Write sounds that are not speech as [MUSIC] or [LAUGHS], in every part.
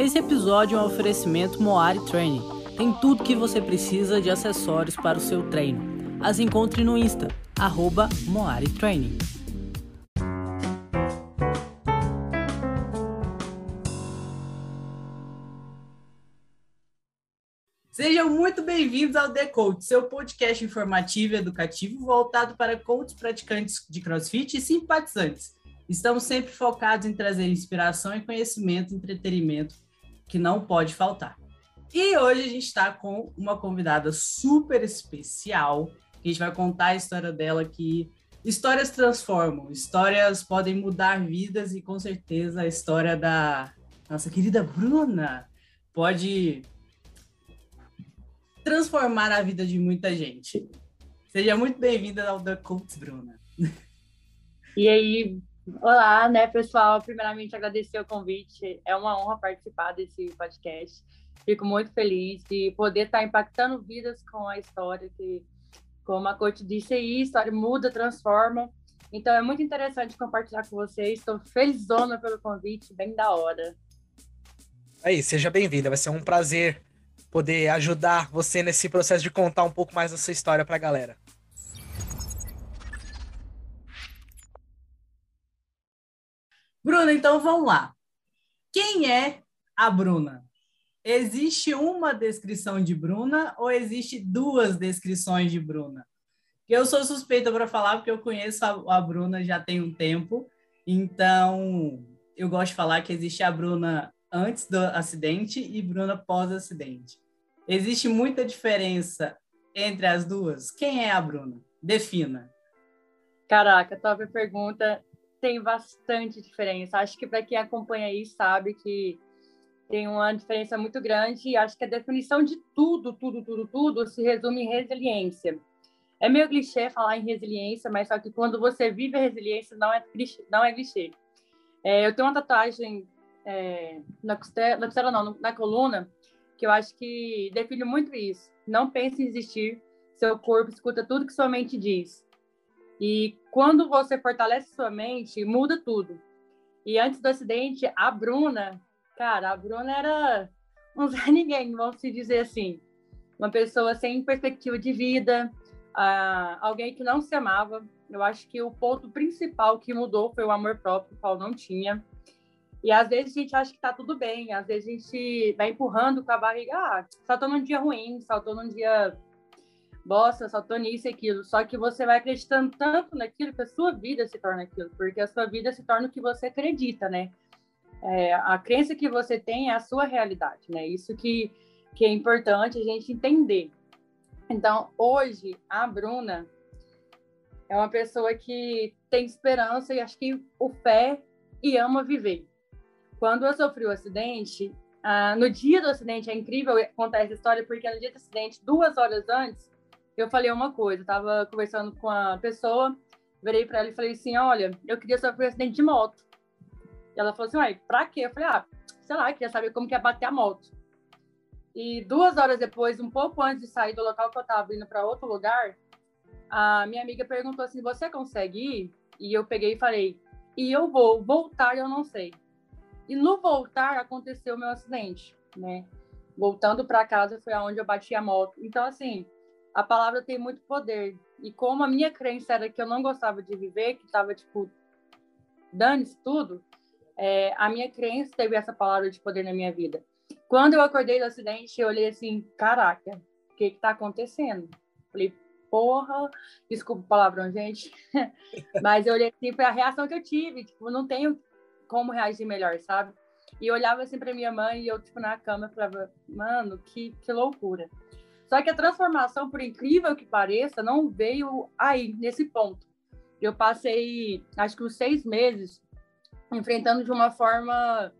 Esse episódio é um oferecimento Moari Training. Tem tudo que você precisa de acessórios para o seu treino. As encontre no Insta, arroba Moari Training. Sejam muito bem-vindos ao The Coach, seu podcast informativo e educativo voltado para coaches praticantes de crossfit e simpatizantes. Estamos sempre focados em trazer inspiração e conhecimento, entretenimento que não pode faltar. E hoje a gente está com uma convidada super especial, a gente vai contar a história dela que histórias transformam, histórias podem mudar vidas e com certeza a história da nossa querida Bruna pode transformar a vida de muita gente. Seja muito bem-vinda ao The Cults, Bruna. E aí, olá, né, pessoal? Primeiramente, agradecer o convite. É uma honra participar desse podcast. Fico muito feliz de poder estar impactando vidas com a história que, como a coach disse aí, história muda, transforma. Então, é muito interessante compartilhar com vocês. Estou felizona pelo convite, bem da hora. Aí, seja bem-vinda. Vai ser um prazer poder ajudar você nesse processo de contar um pouco mais da sua história para a galera. Bruna, então vamos lá. Quem é a Bruna? Existe uma descrição de Bruna ou existe duas descrições de Bruna? Eu sou suspeita para falar porque eu conheço a, a Bruna já tem um tempo, então eu gosto de falar que existe a Bruna antes do acidente e Bruna pós-acidente. Existe muita diferença entre as duas? Quem é a Bruna? Defina. Caraca, top pergunta. Tem bastante diferença. Acho que para quem acompanha aí sabe que tem uma diferença muito grande e acho que a definição de tudo, tudo, tudo, tudo se resume em resiliência. É meio clichê falar em resiliência, mas só que quando você vive a resiliência não é clichê. Não é clichê. É, eu tenho uma tatuagem é, na costela, na costela não, na coluna, que eu acho que define muito isso. Não pense em existir, seu corpo escuta tudo que sua mente diz. E quando você fortalece sua mente, muda tudo. E antes do acidente, a Bruna, cara, a Bruna era um [LAUGHS] Zé Ninguém, vamos se dizer assim. Uma pessoa sem perspectiva de vida, uh, alguém que não se amava. Eu acho que o ponto principal que mudou foi o amor próprio, o qual não tinha. E às vezes a gente acha que tá tudo bem, às vezes a gente vai empurrando com a barriga, ah, só tô num dia ruim, só tô num dia bosta, só tô nisso e aquilo. Só que você vai acreditando tanto naquilo que a sua vida se torna aquilo, porque a sua vida se torna o que você acredita, né? É, a crença que você tem é a sua realidade, né? Isso que, que é importante a gente entender. Então, hoje, a Bruna é uma pessoa que tem esperança e acho que o fé e ama viver. Quando eu sofri o acidente, ah, no dia do acidente, é incrível contar essa história, porque no dia do acidente, duas horas antes, eu falei uma coisa. Eu tava conversando com a pessoa, virei para ela e falei assim: Olha, eu queria sofrer um acidente de moto. E ela falou assim: Uai, pra quê? Eu falei: Ah, sei lá, queria saber como que é bater a moto. E duas horas depois, um pouco antes de sair do local que eu tava indo para outro lugar, a minha amiga perguntou assim: Você consegue ir? E eu peguei e falei: E eu vou, voltar eu não sei. E no voltar aconteceu o meu acidente, né? Voltando para casa foi aonde eu bati a moto. Então, assim, a palavra tem muito poder. E como a minha crença era que eu não gostava de viver, que estava tipo, dane-se tudo, é, a minha crença teve essa palavra de poder na minha vida. Quando eu acordei do acidente, eu olhei assim: caraca, o que que tá acontecendo? Falei, porra, desculpa o palavrão, gente, [LAUGHS] mas eu olhei assim, foi a reação que eu tive. Tipo, não tenho como reagir melhor, sabe? E eu olhava assim para minha mãe e eu, tipo, na cama, falava, mano, que, que loucura. Só que a transformação, por incrível que pareça, não veio aí, nesse ponto. Eu passei, acho que uns seis meses, enfrentando de uma forma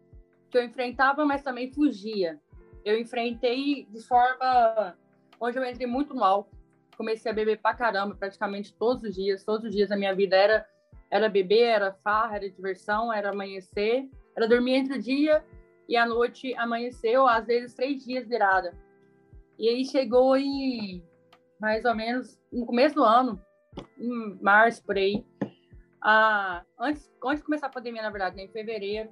que eu enfrentava, mas também fugia. Eu enfrentei de forma onde eu entrei muito álcool. Comecei a beber pra caramba, praticamente todos os dias. Todos os dias da minha vida era era beber, era farra, era diversão, era amanhecer, era dormir entre o dia e a noite amanheceu, às vezes três dias virada. E aí chegou em mais ou menos no começo do ano, em março por aí, a, antes, antes de começar a pandemia, na verdade, né, em fevereiro,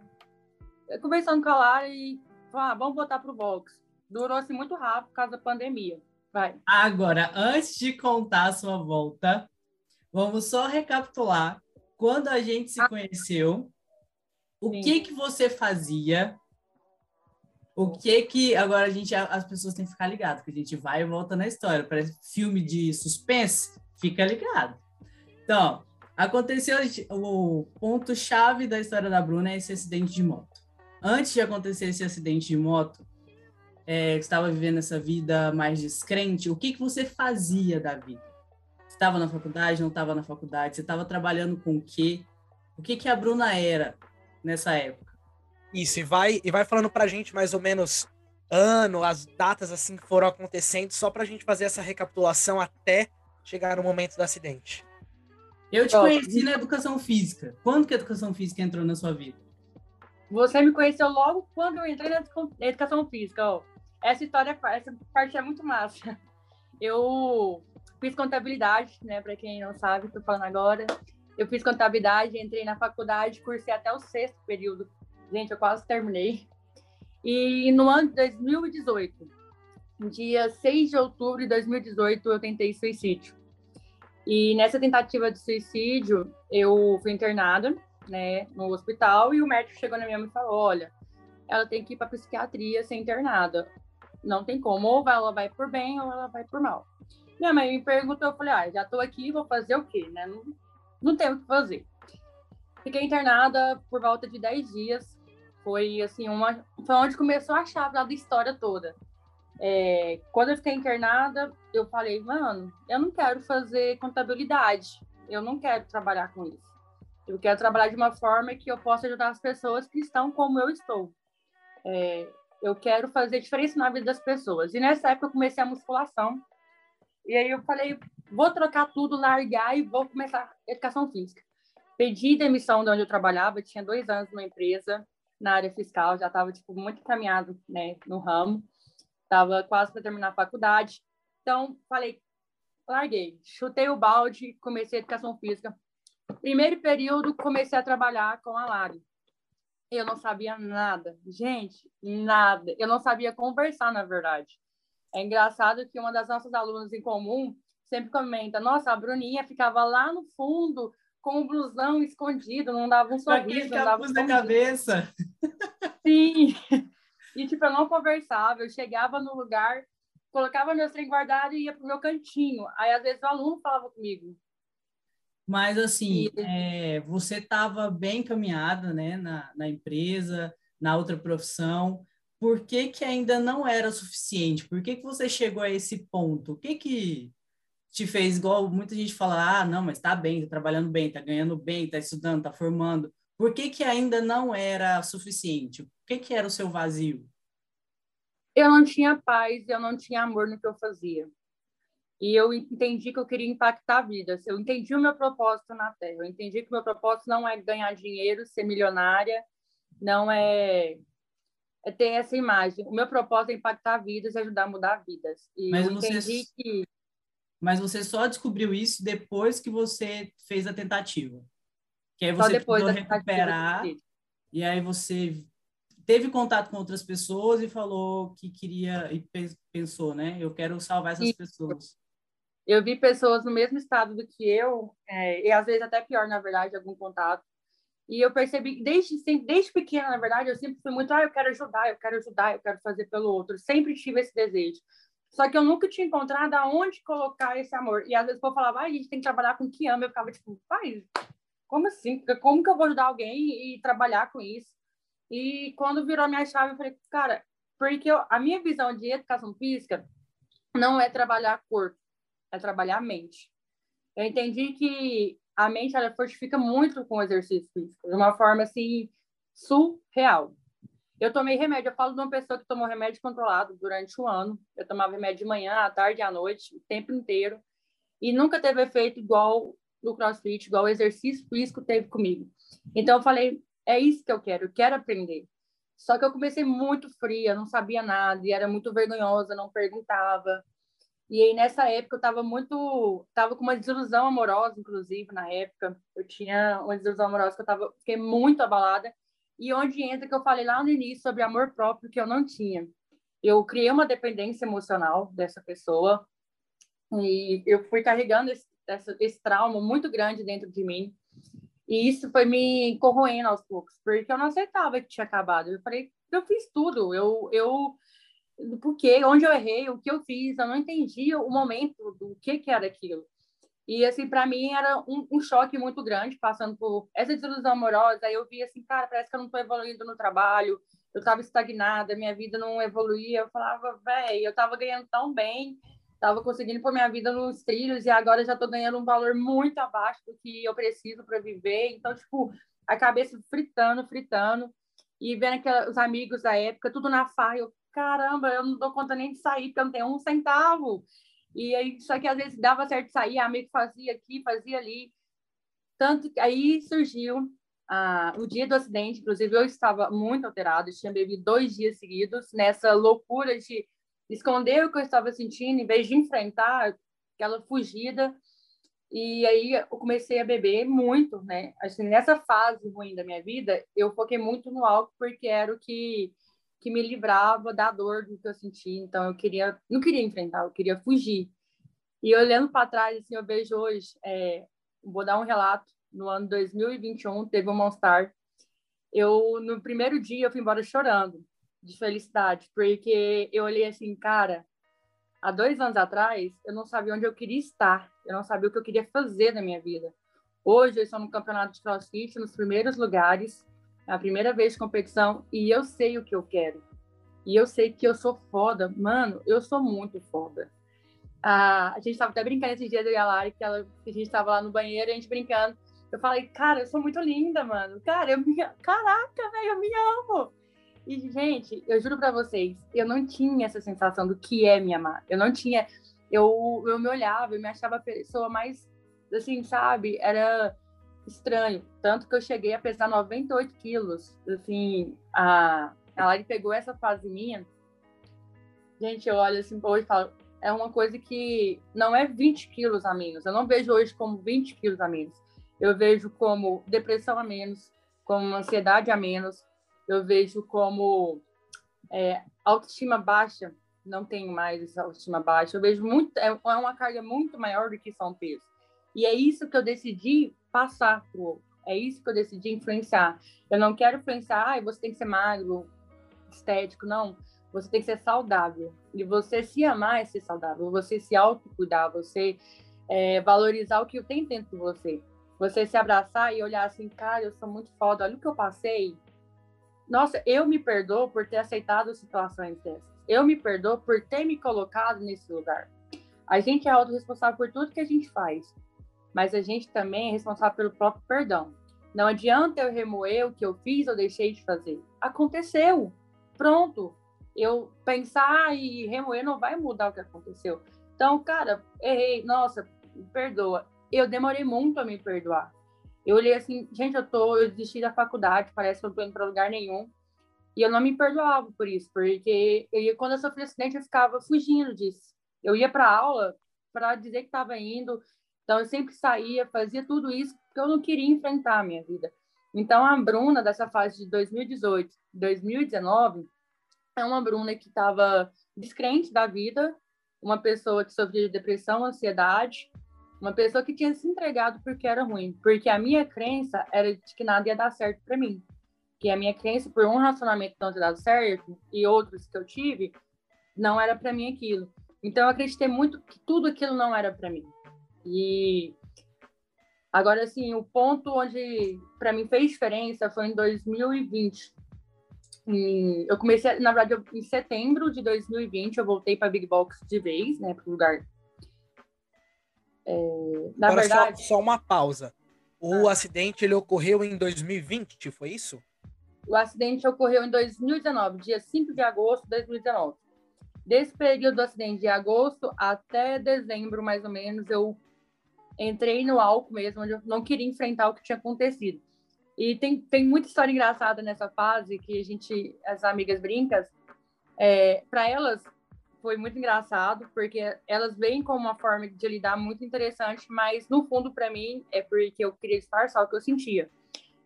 conversando com a Lara e ah, vamos botar pro box. Durou assim muito rápido por causa da pandemia. Vai. Agora, antes de contar a sua volta, vamos só recapitular quando a gente se ah. conheceu, o Sim. que que você fazia? O que que agora a gente as pessoas têm que ficar ligadas, que a gente vai e volta na história, parece filme de suspense, fica ligado. Então, aconteceu o ponto chave da história da Bruna é esse acidente de moto. Antes de acontecer esse acidente de moto, é, você estava vivendo essa vida mais descrente, o que, que você fazia da vida? Estava na faculdade, não estava na faculdade? Você estava trabalhando com o quê? O que, que a Bruna era nessa época? Isso, e vai, e vai falando pra gente mais ou menos ano, as datas assim que foram acontecendo, só pra gente fazer essa recapitulação até chegar no momento do acidente. Eu te conheci na educação física. Quando que a educação física entrou na sua vida? Você me conheceu logo quando eu entrei na educação física, ó. Essa história, essa parte é muito massa. Eu fiz contabilidade, né? Para quem não sabe, estou falando agora. Eu fiz contabilidade, entrei na faculdade, cursei até o sexto período. Gente, eu quase terminei. E no ano de 2018, dia 6 de outubro de 2018, eu tentei suicídio. E nessa tentativa de suicídio, eu fui internada, né, no hospital, e o médico chegou na minha mãe e falou: Olha, ela tem que ir para psiquiatria ser internada. Não tem como, ou ela vai por bem ou ela vai por mal. Minha mãe me perguntou, eu falei, ah, já tô aqui, vou fazer o quê, né? Não, não tenho o que fazer. Fiquei internada por volta de 10 dias. Foi, assim, uma... Foi onde começou a chave da história toda. É, quando eu fiquei internada, eu falei, mano, eu não quero fazer contabilidade. Eu não quero trabalhar com isso. Eu quero trabalhar de uma forma que eu possa ajudar as pessoas que estão como eu estou. É, eu quero fazer diferença na vida das pessoas. E nessa época eu comecei a musculação. E aí eu falei, vou trocar tudo, largar e vou começar educação física. Pedi demissão de onde eu trabalhava, tinha dois anos numa empresa na área fiscal, já estava tipo muito encaminhado, né, no ramo. Estava quase para terminar a faculdade. Então, falei, larguei, chutei o balde, comecei a educação física. Primeiro período, comecei a trabalhar com a Lari. Eu não sabia nada. Gente, nada. Eu não sabia conversar, na verdade. É engraçado que uma das nossas alunas em comum sempre comenta: Nossa, a Bruninha ficava lá no fundo com o blusão escondido, não dava um sorriso, não dava um na cabeça. Sim. [LAUGHS] E, tipo, eu não conversava. Eu chegava no lugar, colocava meu trem guardado e ia pro meu cantinho. Aí, às vezes, o aluno falava comigo: mas, assim, é, você estava bem encaminhada né, na, na empresa, na outra profissão. Por que, que ainda não era suficiente? Por que, que você chegou a esse ponto? O que, que te fez, igual muita gente fala, ah, não, mas está bem, está trabalhando bem, está ganhando bem, está estudando, está formando. Por que, que ainda não era suficiente? O que, que era o seu vazio? Eu não tinha paz, eu não tinha amor no que eu fazia. E eu entendi que eu queria impactar vidas. Eu entendi o meu propósito na Terra. Eu entendi que o meu propósito não é ganhar dinheiro, ser milionária, não é, é ter essa imagem. O meu propósito é impactar vidas e ajudar a mudar vidas. E Mas eu entendi você... que. Mas você só descobriu isso depois que você fez a tentativa. Que aí você precisou recuperar. E aí você teve contato com outras pessoas e falou que queria e pensou, né? Eu quero salvar essas pessoas eu vi pessoas no mesmo estado do que eu, é, e às vezes até pior, na verdade, algum contato. E eu percebi, desde, desde pequena, na verdade, eu sempre fui muito, ah, eu quero ajudar, eu quero ajudar, eu quero fazer pelo outro. Sempre tive esse desejo. Só que eu nunca tinha encontrado aonde colocar esse amor. E às vezes eu falava, ah, a gente tem que trabalhar com o que ama. Eu ficava tipo, pai, como assim? Como que eu vou ajudar alguém e trabalhar com isso? E quando virou minha chave, eu falei, cara, porque eu, a minha visão de educação física não é trabalhar corpo, é trabalhar a mente. Eu entendi que a mente ela fortifica muito com o exercício físico, de uma forma assim surreal. Eu tomei remédio, eu falo de uma pessoa que tomou remédio controlado durante um ano. Eu tomava remédio de manhã, à tarde e à noite, o tempo inteiro, e nunca teve efeito igual no CrossFit, igual o exercício físico teve comigo. Então eu falei, é isso que eu quero, eu quero aprender. Só que eu comecei muito fria, não sabia nada, e era muito vergonhosa, não perguntava. E aí, nessa época, eu estava muito. Estava com uma desilusão amorosa, inclusive, na época. Eu tinha uma desilusão amorosa que eu tava, fiquei muito abalada. e onde entra que eu falei lá no início sobre amor próprio que eu não tinha. Eu criei uma dependência emocional dessa pessoa e eu fui carregando esse, esse trauma muito grande dentro de mim. E isso foi me corroendo aos poucos, porque eu não aceitava que tinha acabado. Eu falei, eu fiz tudo, eu, eu, por quê, onde eu errei, o que eu fiz, eu não entendia o momento do que que era aquilo. E, assim, para mim era um, um, choque muito grande, passando por essa desilusão amorosa. Aí eu vi assim, cara, parece que eu não estou evoluindo no trabalho, eu estava estagnada, minha vida não evoluía. Eu falava, velho, eu estava ganhando tão bem, estava conseguindo pôr minha vida nos trilhos e agora já estou ganhando um valor muito abaixo do que eu preciso para viver. Então, tipo, a cabeça fritando, fritando, e vendo aqueles amigos da época, tudo na farra. Eu, caramba, eu não dou conta nem de sair, porque eu não tenho um centavo. E aí, só que às vezes dava certo sair, amigo fazia aqui, fazia ali. Tanto que aí surgiu ah, o dia do acidente, inclusive eu estava muito alterado, tinha bebido dois dias seguidos, nessa loucura de esconder o que eu estava sentindo, em vez de enfrentar aquela fugida. E aí eu comecei a beber muito, né? Assim, nessa fase ruim da minha vida, eu foquei muito no álcool porque era o que que me livrava da dor do que eu sentia. Então eu queria, não queria enfrentar, eu queria fugir. E olhando para trás, assim, eu vejo hoje, é, vou dar um relato. No ano 2021 teve um Monstar. Eu no primeiro dia eu fui embora chorando de felicidade, porque eu olhei assim, cara, há dois anos atrás eu não sabia onde eu queria estar, eu não sabia o que eu queria fazer na minha vida. Hoje eu estou no campeonato de CrossFit nos primeiros lugares é a primeira vez de competição e eu sei o que eu quero. E eu sei que eu sou foda. Mano, eu sou muito foda. Ah, a gente estava até brincando esses dias, eu e a Lari, que, ela, que a gente estava lá no banheiro, a gente brincando. Eu falei, cara, eu sou muito linda, mano. Cara, eu me... Caraca, velho, eu me amo. E, gente, eu juro para vocês, eu não tinha essa sensação do que é me amar. Eu não tinha. Eu, eu me olhava, eu me achava a pessoa mais, assim, sabe? Era estranho. Tanto que eu cheguei a pesar 98 quilos. Assim, a, a Lari pegou essa fase minha. Gente, eu olho assim hoje e falo, é uma coisa que não é 20 quilos a menos. Eu não vejo hoje como 20 quilos a menos. Eu vejo como depressão a menos, como ansiedade a menos. Eu vejo como é, autoestima baixa. Não tenho mais essa autoestima baixa. Eu vejo muito, é, é uma carga muito maior do que só um peso. E é isso que eu decidi passar para o outro. É isso que eu decidi influenciar. Eu não quero influenciar, ah, você tem que ser magro, estético, não. Você tem que ser saudável. E você se amar é ser saudável. Você se autocuidar, você é, valorizar o que tem dentro de você. Você se abraçar e olhar assim, cara, eu sou muito foda, olha o que eu passei. Nossa, eu me perdoo por ter aceitado situações dessas. Eu me perdoo por ter me colocado nesse lugar. A gente é autorresponsável por tudo que a gente faz mas a gente também é responsável pelo próprio perdão. Não adianta eu remoer o que eu fiz ou deixei de fazer. Aconteceu. Pronto. Eu pensar e remoer não vai mudar o que aconteceu. Então, cara, errei. Nossa, perdoa. Eu demorei muito a me perdoar. Eu olhei assim, gente, eu tô, eu desisti da faculdade, parece que eu tô indo para lugar nenhum. E eu não me perdoava por isso, porque eu ia, quando eu sofri acidente, eu ficava fugindo disso. Eu ia para aula para dizer que estava indo, então, eu sempre saía, fazia tudo isso porque eu não queria enfrentar a minha vida. Então, a Bruna, dessa fase de 2018, 2019, é uma Bruna que estava descrente da vida, uma pessoa que sofria de depressão, ansiedade, uma pessoa que tinha se entregado porque era ruim, porque a minha crença era de que nada ia dar certo para mim. Que a minha crença por um relacionamento não ter dado certo e outros que eu tive, não era para mim aquilo. Então eu acreditei muito que tudo aquilo não era para mim. E agora, assim, o ponto onde para mim fez diferença foi em 2020. E eu comecei, na verdade, em setembro de 2020, eu voltei para Big Box de vez, né, para o lugar. É, na agora, verdade. Só, só uma pausa. O ah. acidente ele ocorreu em 2020, foi isso? O acidente ocorreu em 2019, dia 5 de agosto de 2019. Desse período do acidente de agosto até dezembro, mais ou menos, eu entrei no álcool mesmo, onde eu não queria enfrentar o que tinha acontecido. E tem, tem muita história engraçada nessa fase que a gente, as amigas brincas, é, para elas foi muito engraçado, porque elas veem como uma forma de lidar muito interessante, mas no fundo, para mim, é porque eu queria disfarçar o que eu sentia.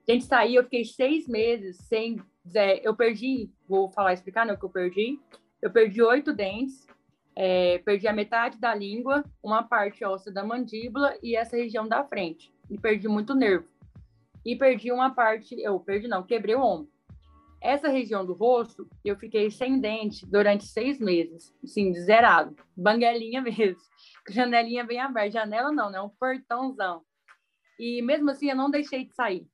A gente saiu, eu fiquei seis meses sem. É, eu perdi, vou falar, explicar né, o que eu perdi. Eu perdi oito dentes, é, perdi a metade da língua, uma parte óssea da mandíbula e essa região da frente. E perdi muito nervo. E perdi uma parte, eu perdi não, quebrei o ombro. Essa região do rosto, eu fiquei sem dente durante seis meses, assim, zerado, banguelinha [LAUGHS] mesmo, janelinha bem aberta, janela não, né, um portãozão. E mesmo assim, eu não deixei de sair.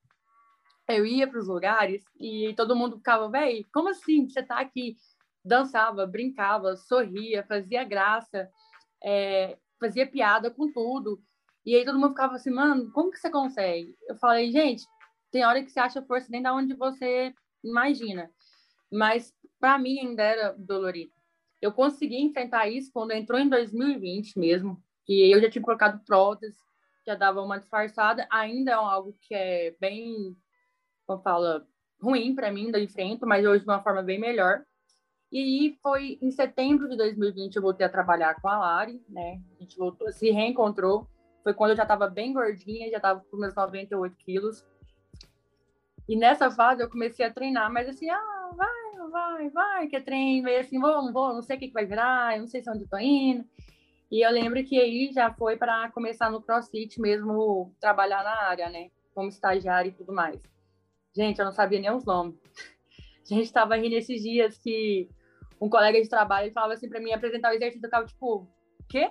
Eu ia para os lugares e todo mundo ficava, velho, como assim você tá aqui? Dançava, brincava, sorria, fazia graça, é, fazia piada com tudo. E aí todo mundo ficava assim, mano, como que você consegue? Eu falei, gente, tem hora que você acha força nem da onde você imagina. Mas para mim ainda era dolorido. Eu consegui enfrentar isso quando entrou em 2020 mesmo, que eu já tinha colocado prótese, já dava uma disfarçada, ainda é algo que é bem, como fala, ruim para mim, ainda enfrento, mas hoje de uma forma bem melhor. E foi em setembro de 2020 eu voltei a trabalhar com a Lari, né? A gente voltou, se reencontrou. Foi quando eu já estava bem gordinha, já estava com meus 98 quilos. E nessa fase eu comecei a treinar, mas assim, ah, vai, vai, vai, que é treino, meio assim, vou, não vou, não sei o que, que vai virar, eu não sei se é onde estou indo. E eu lembro que aí já foi para começar no CrossFit mesmo, trabalhar na área, né? Como estagiário e tudo mais. Gente, eu não sabia nem os nomes. [LAUGHS] A gente estava rindo esses dias que um colega de trabalho falava assim para mim apresentar o exercício, eu ficava tipo, quê?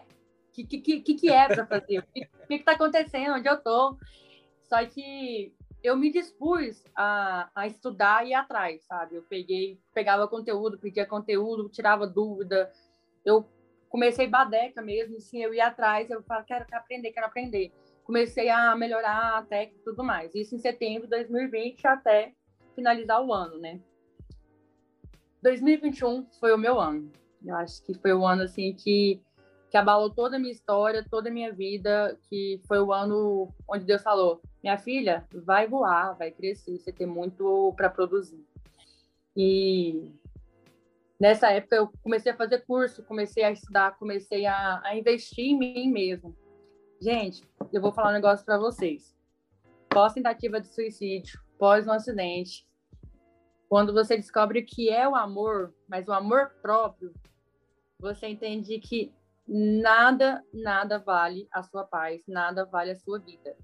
Que, que, que, que é para fazer? O que, que, que tá acontecendo? Onde eu tô? Só que eu me dispus a, a estudar e ir atrás, sabe? Eu peguei, pegava conteúdo, pedia conteúdo, tirava dúvida. Eu comecei badeca mesmo, assim, eu ia atrás, eu falava, quero, aprender, quero aprender. Comecei a melhorar a técnica e tudo mais. Isso em setembro de 2020 até finalizar o ano, né? 2021 foi o meu ano. Eu acho que foi o ano, assim, que, que abalou toda a minha história, toda a minha vida, que foi o ano onde Deus falou, minha filha, vai voar, vai crescer, você tem muito para produzir. E nessa época eu comecei a fazer curso, comecei a estudar, comecei a, a investir em mim mesmo. Gente, eu vou falar um negócio para vocês. Pós tentativa de suicídio, pós um acidente, quando você descobre o que é o amor, mas o amor próprio, você entende que nada, nada vale a sua paz, nada vale a sua vida.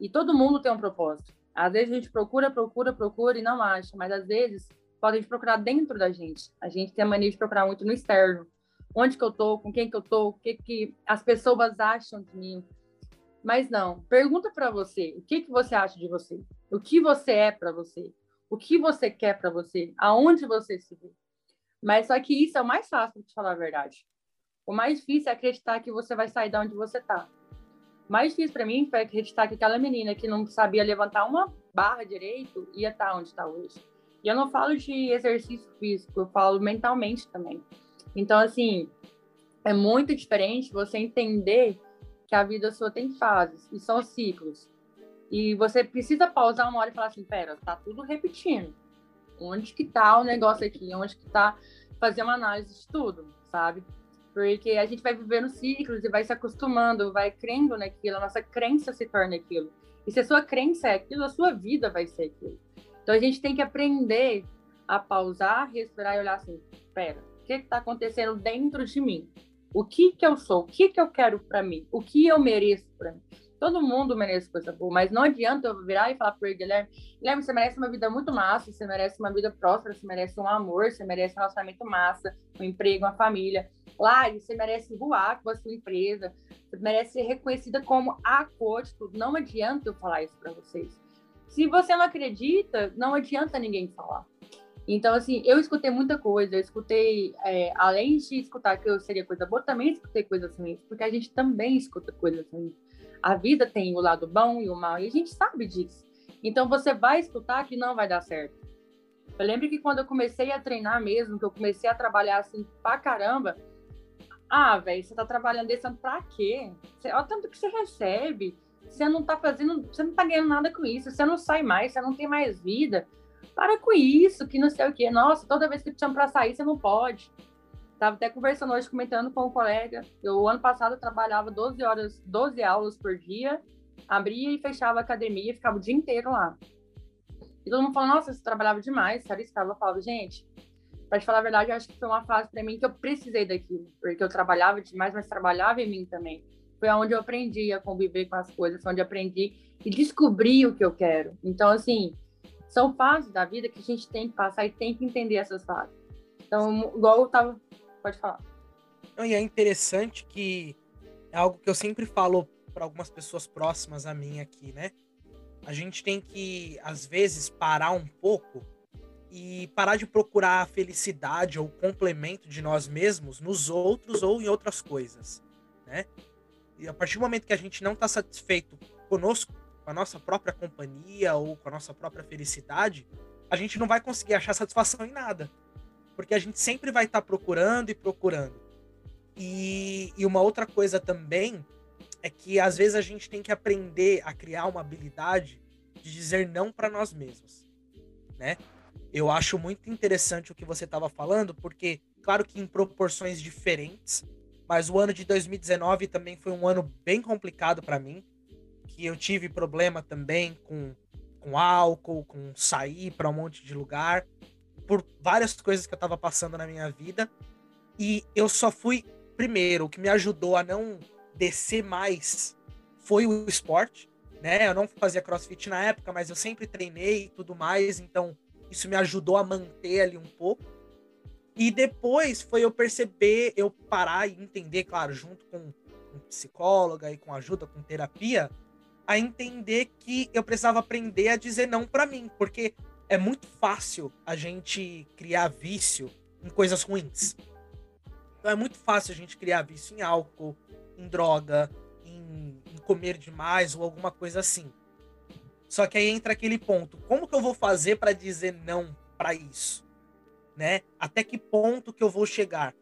E todo mundo tem um propósito. Às vezes a gente procura, procura, procura e não acha, mas às vezes pode procurar dentro da gente. A gente tem a mania de procurar muito no externo. Onde que eu tô, com quem que eu tô, o que que as pessoas acham de mim. Mas não, pergunta para você, o que que você acha de você? O que você é para você? O que você quer para você? Aonde você se vê? Mas só que isso é o mais fácil de falar a verdade. O mais difícil é acreditar que você vai sair de onde você está mais difícil para mim foi acreditar que aquela menina que não sabia levantar uma barra direito ia estar tá onde está hoje. E eu não falo de exercício físico, eu falo mentalmente também. Então, assim, é muito diferente você entender que a vida sua tem fases e são ciclos. E você precisa pausar uma hora e falar assim, pera, tá tudo repetindo. Onde que tá o negócio aqui? Onde que tá fazer uma análise de tudo, sabe? Porque a gente vai vivendo ciclos e vai se acostumando, vai crendo naquilo, a nossa crença se torna aquilo. E se a sua crença é aquilo, a sua vida vai ser aquilo. Então a gente tem que aprender a pausar, respirar e olhar assim: espera, o que está acontecendo dentro de mim? O que que eu sou? O que que eu quero para mim? O que eu mereço para mim? Todo mundo merece coisa boa, mas não adianta eu virar e falar ele, Guilherme, Guilherme, você merece uma vida muito massa, você merece uma vida próspera, você merece um amor, você merece um relacionamento massa, um emprego, uma família. Lá, você merece voar com a sua empresa, você merece ser reconhecida como a coach, tudo. Não adianta eu falar isso para vocês. Se você não acredita, não adianta ninguém falar. Então, assim, eu escutei muita coisa, eu escutei, é, além de escutar que eu seria coisa boa, também escutei coisas ruins, porque a gente também escuta coisas ruins. A vida tem o lado bom e o mal, e a gente sabe disso. Então, você vai escutar que não vai dar certo. Eu lembro que quando eu comecei a treinar mesmo, que eu comecei a trabalhar assim pra caramba, ah, velho, você tá trabalhando desse ano pra quê? Olha o tanto que você recebe. Você não tá fazendo, você não tá ganhando nada com isso, você não sai mais, você não tem mais vida. Para com isso, que não sei o quê. Nossa, toda vez que te chamo pra sair, você não pode. Tava até conversando hoje, comentando com um colega. Eu, ano passado, trabalhava 12 horas, 12 aulas por dia, abria e fechava a academia, ficava o dia inteiro lá. E todo mundo falou, nossa, você trabalhava demais, você estava falava, gente, para te falar a verdade, eu acho que foi uma fase para mim que eu precisei daquilo, porque eu trabalhava demais, mas trabalhava em mim também. Foi onde eu aprendi a conviver com as coisas, foi onde eu aprendi e descobri o que eu quero. Então, assim, são fases da vida que a gente tem que passar e tem que entender essas fases. Então, igual eu tava. Pode falar. E é interessante que é algo que eu sempre falo para algumas pessoas próximas a mim aqui, né? A gente tem que, às vezes, parar um pouco e parar de procurar a felicidade ou complemento de nós mesmos nos outros ou em outras coisas, né? E a partir do momento que a gente não está satisfeito conosco, com a nossa própria companhia ou com a nossa própria felicidade, a gente não vai conseguir achar satisfação em nada. Porque a gente sempre vai estar tá procurando e procurando. E, e uma outra coisa também é que às vezes a gente tem que aprender a criar uma habilidade de dizer não para nós mesmos, né? Eu acho muito interessante o que você estava falando, porque claro que em proporções diferentes, mas o ano de 2019 também foi um ano bem complicado para mim, que eu tive problema também com, com álcool, com sair para um monte de lugar, por várias coisas que eu estava passando na minha vida. E eu só fui, primeiro, o que me ajudou a não descer mais foi o esporte, né? Eu não fazia crossfit na época, mas eu sempre treinei e tudo mais, então isso me ajudou a manter ali um pouco. E depois foi eu perceber, eu parar e entender, claro, junto com, com psicóloga e com ajuda, com terapia, a entender que eu precisava aprender a dizer não para mim, porque é muito fácil a gente criar vício em coisas ruins. Então é muito fácil a gente criar vício em álcool, em droga, em, em comer demais ou alguma coisa assim. Só que aí entra aquele ponto: como que eu vou fazer para dizer não para isso? né? Até que ponto que eu vou chegar?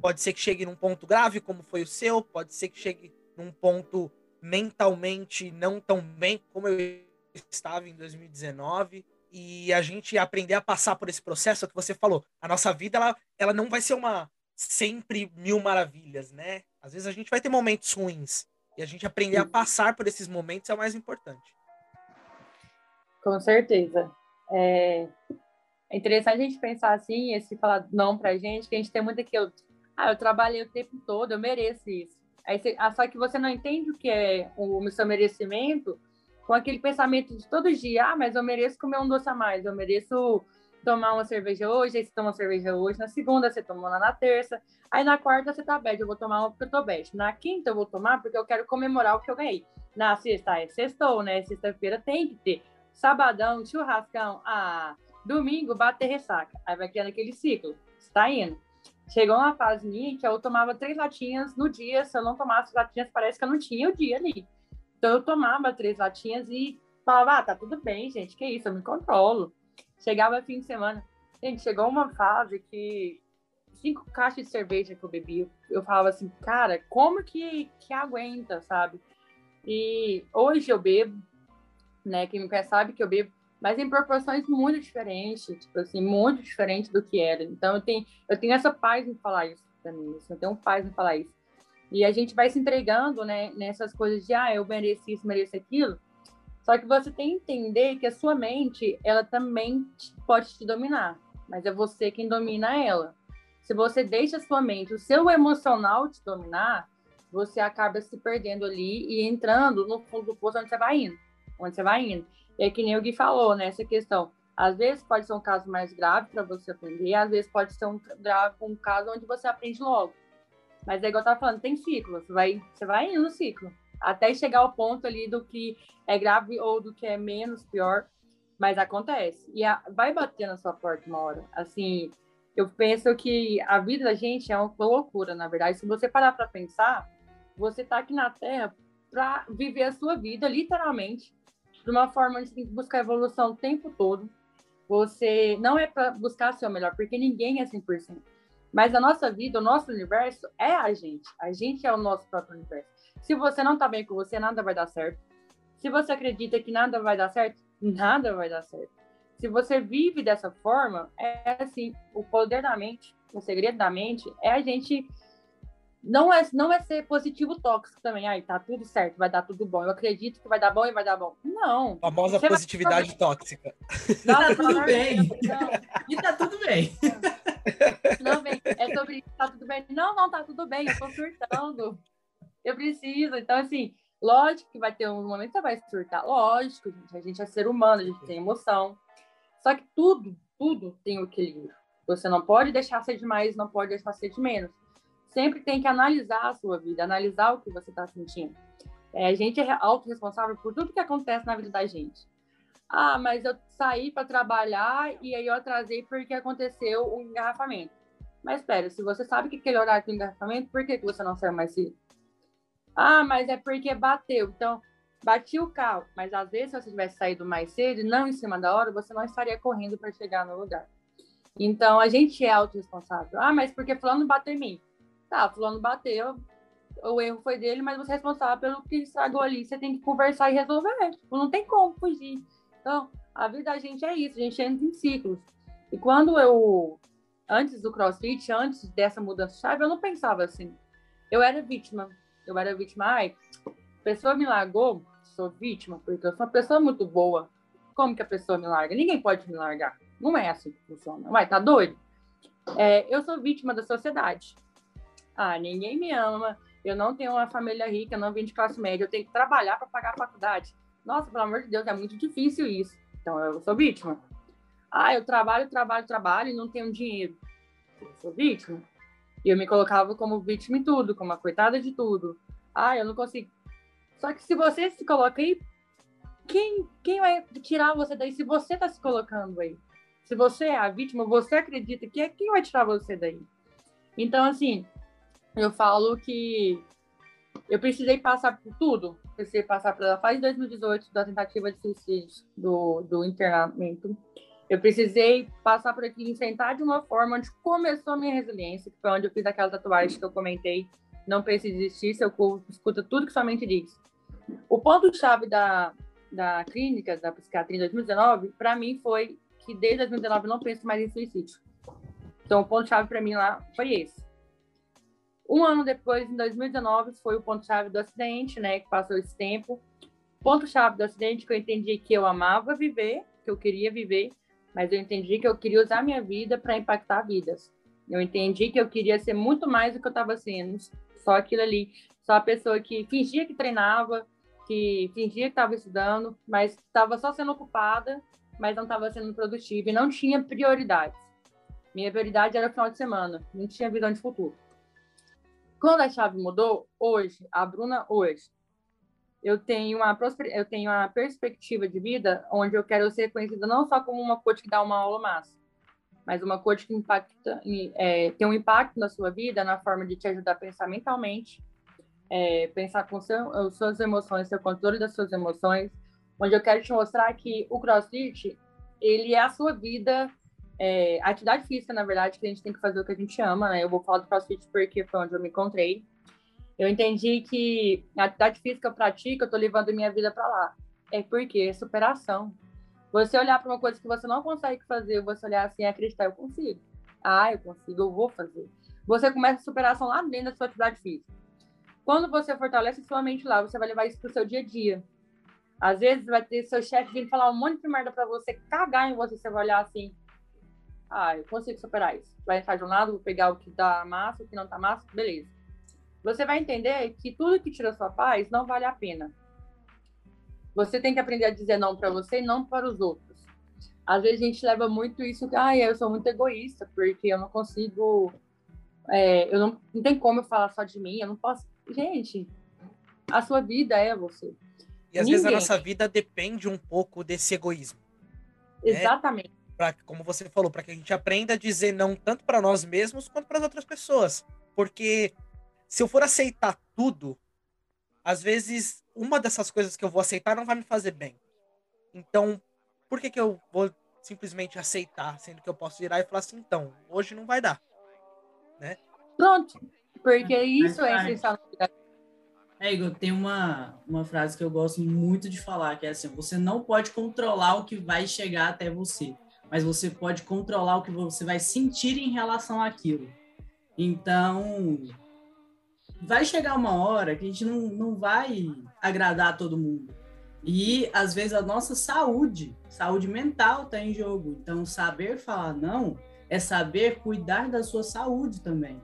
Pode ser que chegue num ponto grave, como foi o seu, pode ser que chegue num ponto mentalmente não tão bem como eu estava em 2019 e a gente aprender a passar por esse processo é que você falou. A nossa vida ela, ela não vai ser uma sempre mil maravilhas, né? Às vezes a gente vai ter momentos ruins e a gente aprender a passar por esses momentos é o mais importante. Com certeza. É, é interessante a gente pensar assim, esse falar não pra gente, que a gente tem muito aquilo, ah, eu trabalhei o tempo todo, eu mereço isso. Aí você, ah, só que você não entende o que é o, o seu merecimento com aquele pensamento de todo dia, ah, mas eu mereço comer um doce a mais, eu mereço tomar uma cerveja hoje, aí você toma uma cerveja hoje, na segunda você toma lá na terça, aí na quarta você tá bad, eu vou tomar uma porque eu tô bad. Na quinta eu vou tomar porque eu quero comemorar o que eu ganhei. Na sexta é sextou, né? Sexta-feira tem que ter. Sabadão, churrascão, ah, Domingo, bater ressaca. Aí vai criando aquele ciclo. Está indo. Chegou uma fase minha que eu tomava três latinhas no dia. Se eu não tomasse latinhas, parece que eu não tinha o dia ali. Então eu tomava três latinhas e falava, ah, tá tudo bem, gente, que isso, eu me controlo. Chegava fim de semana. Gente, chegou uma fase que cinco caixas de cerveja que eu bebi, eu falava assim, cara, como que, que aguenta, sabe? E hoje eu bebo, né? Quem me conhece sabe que eu bebo mas em proporções muito diferentes, tipo assim, muito diferente do que era. Então eu tenho, eu tenho essa paz em falar isso para mim, assim, eu tenho paz em falar isso. E a gente vai se entregando, né, nessas coisas de, ah, eu mereço isso, mereço aquilo. Só que você tem que entender que a sua mente, ela também pode te dominar, mas é você quem domina ela. Se você deixa a sua mente, o seu emocional te dominar, você acaba se perdendo ali e entrando no fundo do poço onde você vai indo. Onde você vai indo. É que nem o Gui falou, né? Questão. Às vezes pode ser um caso mais grave para você aprender, às vezes pode ser um, grave, um caso onde você aprende logo. Mas é igual eu tava falando, tem ciclo, você vai, você vai indo no ciclo, até chegar ao ponto ali do que é grave ou do que é menos pior, mas acontece. E a, vai bater na sua porta uma hora. Assim, eu penso que a vida da gente é uma loucura, na verdade. Se você parar para pensar, você tá aqui na Terra para viver a sua vida, literalmente de uma forma que buscar evolução o tempo todo. Você não é para buscar ser o melhor, porque ninguém é 100%. Mas a nossa vida, o nosso universo é a gente. A gente é o nosso próprio universo. Se você não tá bem com você, nada vai dar certo. Se você acredita que nada vai dar certo, nada vai dar certo. Se você vive dessa forma, é assim, o poder da mente, o segredo da mente é a gente não é, não é ser positivo tóxico também. Aí tá tudo certo, vai dar tudo bom. Eu acredito que vai dar bom e vai dar bom. Não. A famosa positividade tóxica. Não, tá tudo bem. Não. E tá tudo bem. Não, bem, é sobre isso, tá tudo bem. Não, não, tá tudo bem, eu tô surtando. Eu preciso. Então, assim, lógico que vai ter um momento que você vai surtar. Lógico, gente. A gente é ser humano, a gente tem emoção. Só que tudo, tudo tem o equilíbrio. Você não pode deixar ser demais, não pode deixar ser de menos sempre tem que analisar a sua vida, analisar o que você está sentindo. É, a gente é autorresponsável por tudo que acontece na vida da gente. Ah, mas eu saí para trabalhar e aí eu atrasei porque aconteceu um engarrafamento. Mas espera, se você sabe que aquele horário tem engarrafamento, por que, que você não saiu mais cedo? Ah, mas é porque bateu. Então, bati o carro. Mas às vezes, se você tivesse saído mais cedo não em cima da hora, você não estaria correndo para chegar no lugar. Então, a gente é autorresponsável. Ah, mas porque fulano bateu em mim. Tá, fulano bateu, o erro foi dele, mas você é responsável pelo que estragou ali. Você tem que conversar e resolver. Tipo, não tem como fugir. Então, a vida da gente é isso, a gente entra em ciclos. E quando eu, antes do crossfit, antes dessa mudança de chave, eu não pensava assim. Eu era vítima. Eu era vítima. Ai, a pessoa me largou, sou vítima, porque eu sou uma pessoa muito boa. Como que a pessoa me larga? Ninguém pode me largar. Não é assim que funciona. Vai, tá doido? É, eu sou vítima da sociedade. Ah, ninguém me ama, eu não tenho uma família rica, não vim de classe média, eu tenho que trabalhar para pagar a faculdade. Nossa, pelo amor de Deus, é muito difícil isso. Então eu sou vítima. Ah, eu trabalho, trabalho, trabalho e não tenho dinheiro. Eu sou vítima. E eu me colocava como vítima em tudo, como a coitada de tudo. Ah, eu não consigo. Só que se você se coloca aí, quem, quem vai tirar você daí se você está se colocando aí? Se você é a vítima, você acredita que é quem vai tirar você daí? Então, assim, eu falo que eu precisei passar por tudo. Precisei passar pela fase de 2018 da tentativa de suicídio do, do internamento. Eu precisei passar por aqui e enfrentar de uma forma onde começou a minha resiliência, que foi onde eu fiz aquela tatuagem que eu comentei. Não precisa existir, seu corpo escuta tudo que sua mente diz. O ponto-chave da, da clínica, da psiquiatria em 2019, para mim foi que desde 2019 eu não penso mais em suicídio. Então, o ponto-chave para mim lá foi esse. Um ano depois, em 2019, foi o ponto-chave do acidente, né? Que passou esse tempo. Ponto-chave do acidente que eu entendi que eu amava viver, que eu queria viver, mas eu entendi que eu queria usar minha vida para impactar vidas. Eu entendi que eu queria ser muito mais do que eu estava sendo, só aquilo ali, só a pessoa que fingia que treinava, que fingia que estava estudando, mas estava só sendo ocupada, mas não estava sendo produtiva e não tinha prioridades. Minha prioridade era o final de semana, não tinha visão de futuro. Quando a chave mudou, hoje, a Bruna hoje, eu tenho uma eu tenho uma perspectiva de vida onde eu quero ser conhecida não só como uma coach que dá uma aula massa, mas uma coach que impacta, é, tem um impacto na sua vida na forma de te ajudar a pensar mentalmente, é, pensar com seu, suas emoções, seu controle das suas emoções, onde eu quero te mostrar que o CrossFit ele é a sua vida é, atividade física, na verdade, que a gente tem que fazer o que a gente ama, né? Eu vou falar do CrossFit porque foi onde eu me encontrei. Eu entendi que a atividade física eu pratico, eu tô levando minha vida para lá. É porque é superação. Você olhar para uma coisa que você não consegue fazer, você olhar assim e acreditar, eu consigo. Ah, eu consigo, eu vou fazer. Você começa a superação lá dentro da sua atividade física. Quando você fortalece sua mente lá, você vai levar isso pro seu dia a dia. Às vezes vai ter seu chefe vindo falar um monte de merda para você, cagar em você, você vai olhar assim, ah, eu consigo superar isso. Vai entrar de um lado, vou pegar o que tá massa, o que não tá massa, beleza. Você vai entender que tudo que tira sua paz não vale a pena. Você tem que aprender a dizer não para você e não para os outros. Às vezes a gente leva muito isso, ah, eu sou muito egoísta, porque eu não consigo. É, eu não, não tem como eu falar só de mim, eu não posso. Gente, a sua vida é você. E às Ninguém. vezes a nossa vida depende um pouco desse egoísmo. Né? Exatamente. Né? Para como você falou, para que a gente aprenda a dizer não tanto para nós mesmos quanto para as outras pessoas. Porque se eu for aceitar tudo, às vezes uma dessas coisas que eu vou aceitar não vai me fazer bem. Então, por que que eu vou simplesmente aceitar, sendo que eu posso virar e falar assim, então, hoje não vai dar, né? Pronto, porque isso é essencial. É, Igor, tem uma, uma frase que eu gosto muito de falar, que é assim, você não pode controlar o que vai chegar até você mas você pode controlar o que você vai sentir em relação àquilo. Então, vai chegar uma hora que a gente não, não vai agradar todo mundo. E às vezes a nossa saúde, saúde mental está em jogo. Então, saber falar não é saber cuidar da sua saúde também.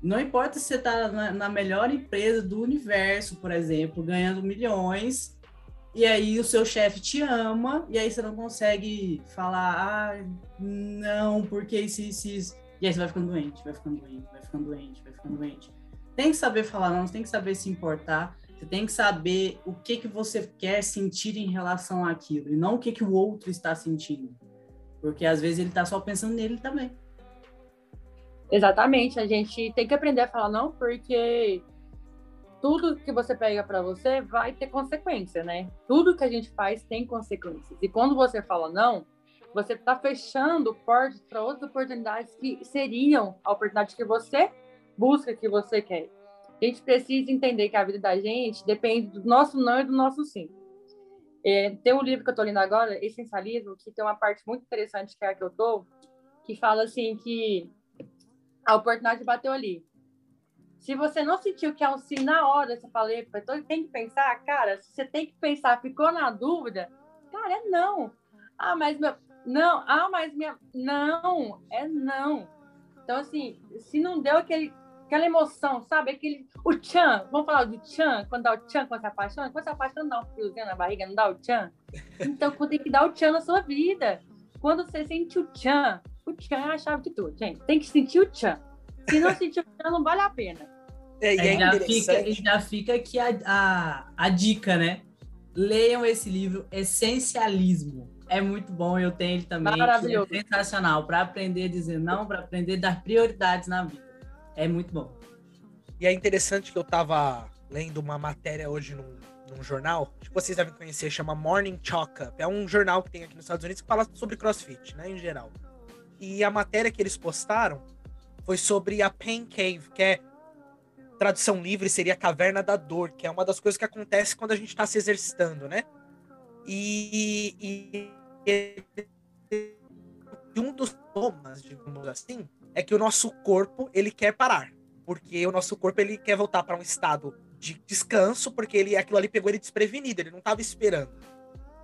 Não importa se você está na, na, melhor empresa do universo, por exemplo, ganhando milhões, e aí o seu chefe te ama, e aí você não consegue falar, ah, não, porque isso, isso, isso. E aí você vai ficando doente, vai ficando doente, vai ficando doente, vai ficando doente. Tem que saber falar não, você tem que saber se importar, você tem que saber o que, que você quer sentir em relação àquilo, e não o que, que o outro está sentindo. Porque às vezes ele está só pensando nele também. Exatamente, a gente tem que aprender a falar não, porque tudo que você pega para você vai ter consequência, né? Tudo que a gente faz tem consequências. E quando você fala não, você está fechando portas para outras oportunidades que seriam a oportunidade que você busca, que você quer. A gente precisa entender que a vida da gente depende do nosso não e do nosso sim. É, tem um livro que eu estou lendo agora, Essencialismo, que tem uma parte muito interessante que é a que eu estou, que fala assim que a oportunidade bateu ali. Se você não sentiu que é um sim na hora, você fala, então tem que pensar, cara, você tem que pensar, ficou na dúvida, cara, é não. Ah, mas meu. Não, ah, mas minha. Não, é não. Então, assim, se não deu aquele, aquela emoção, sabe? Aquele. O tchan, vamos falar do tchan, quando dá o tchan, quando se apaixona? Quando se apaixona, dá um friozinho na barriga, não dá o tchan? Então, tem que dar o tchan na sua vida. Quando você sente o tchan, o tchan é a chave de tudo, gente. Tem que sentir o tchan. Se não sentir o tchan, não vale a pena. É, e é já, fica, já fica aqui a, a, a dica, né? Leiam esse livro, Essencialismo. É muito bom, eu tenho ele também. Maravilhoso. É sensacional, para aprender a dizer não, para aprender a dar prioridades na vida. É muito bom. E é interessante que eu estava lendo uma matéria hoje num, num jornal, que vocês devem conhecer, chama Morning Chalk Up. É um jornal que tem aqui nos Estados Unidos que fala sobre crossfit, né, em geral. E a matéria que eles postaram foi sobre a Pain Cave, que é tradução livre seria a caverna da dor, que é uma das coisas que acontece quando a gente está se exercitando, né? E, e, e, um dos sintomas, digamos assim, é que o nosso corpo ele quer parar, porque o nosso corpo ele quer voltar para um estado de descanso, porque ele aquilo ali pegou ele desprevenido, ele não estava esperando.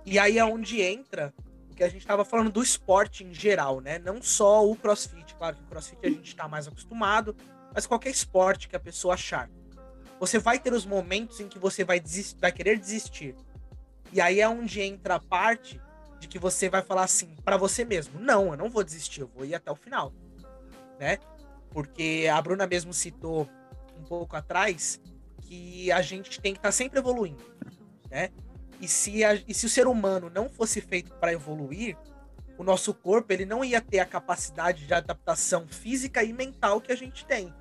E aí é onde entra o que a gente estava falando do esporte em geral, né? Não só o CrossFit, claro que o CrossFit a gente está mais acostumado, mas qualquer esporte que a pessoa achar. Você vai ter os momentos em que você vai, vai querer desistir. E aí é onde entra a parte de que você vai falar assim para você mesmo: não, eu não vou desistir, eu vou ir até o final, né? Porque a Bruna mesmo citou um pouco atrás que a gente tem que estar tá sempre evoluindo, né? E se, a, e se o ser humano não fosse feito para evoluir, o nosso corpo ele não ia ter a capacidade de adaptação física e mental que a gente tem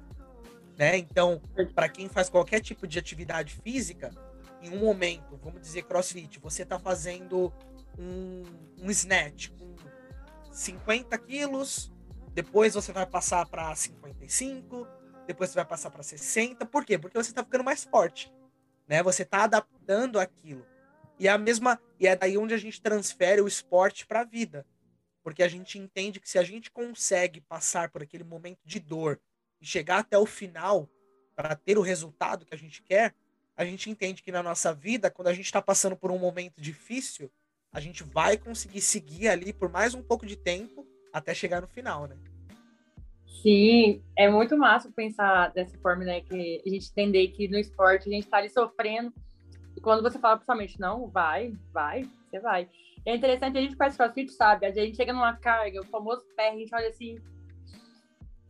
né? Então, para quem faz qualquer tipo de atividade física, em um momento, vamos dizer crossfit, você está fazendo um, um snatch com 50 quilos, depois você vai passar para 55, depois você vai passar para 60. Por quê? Porque você está ficando mais forte, né? Você está adaptando aquilo. E é a mesma, e é daí onde a gente transfere o esporte para a vida. Porque a gente entende que se a gente consegue passar por aquele momento de dor, chegar até o final para ter o resultado que a gente quer, a gente entende que na nossa vida, quando a gente está passando por um momento difícil, a gente vai conseguir seguir ali por mais um pouco de tempo até chegar no final, né? Sim, é muito massa pensar dessa forma, né? Que a gente entender que no esporte a gente está ali sofrendo. E quando você fala principalmente, não, vai, vai, você vai. É interessante, a gente faz crossfit, sabe? A gente chega numa carga, o famoso pé, a gente olha assim,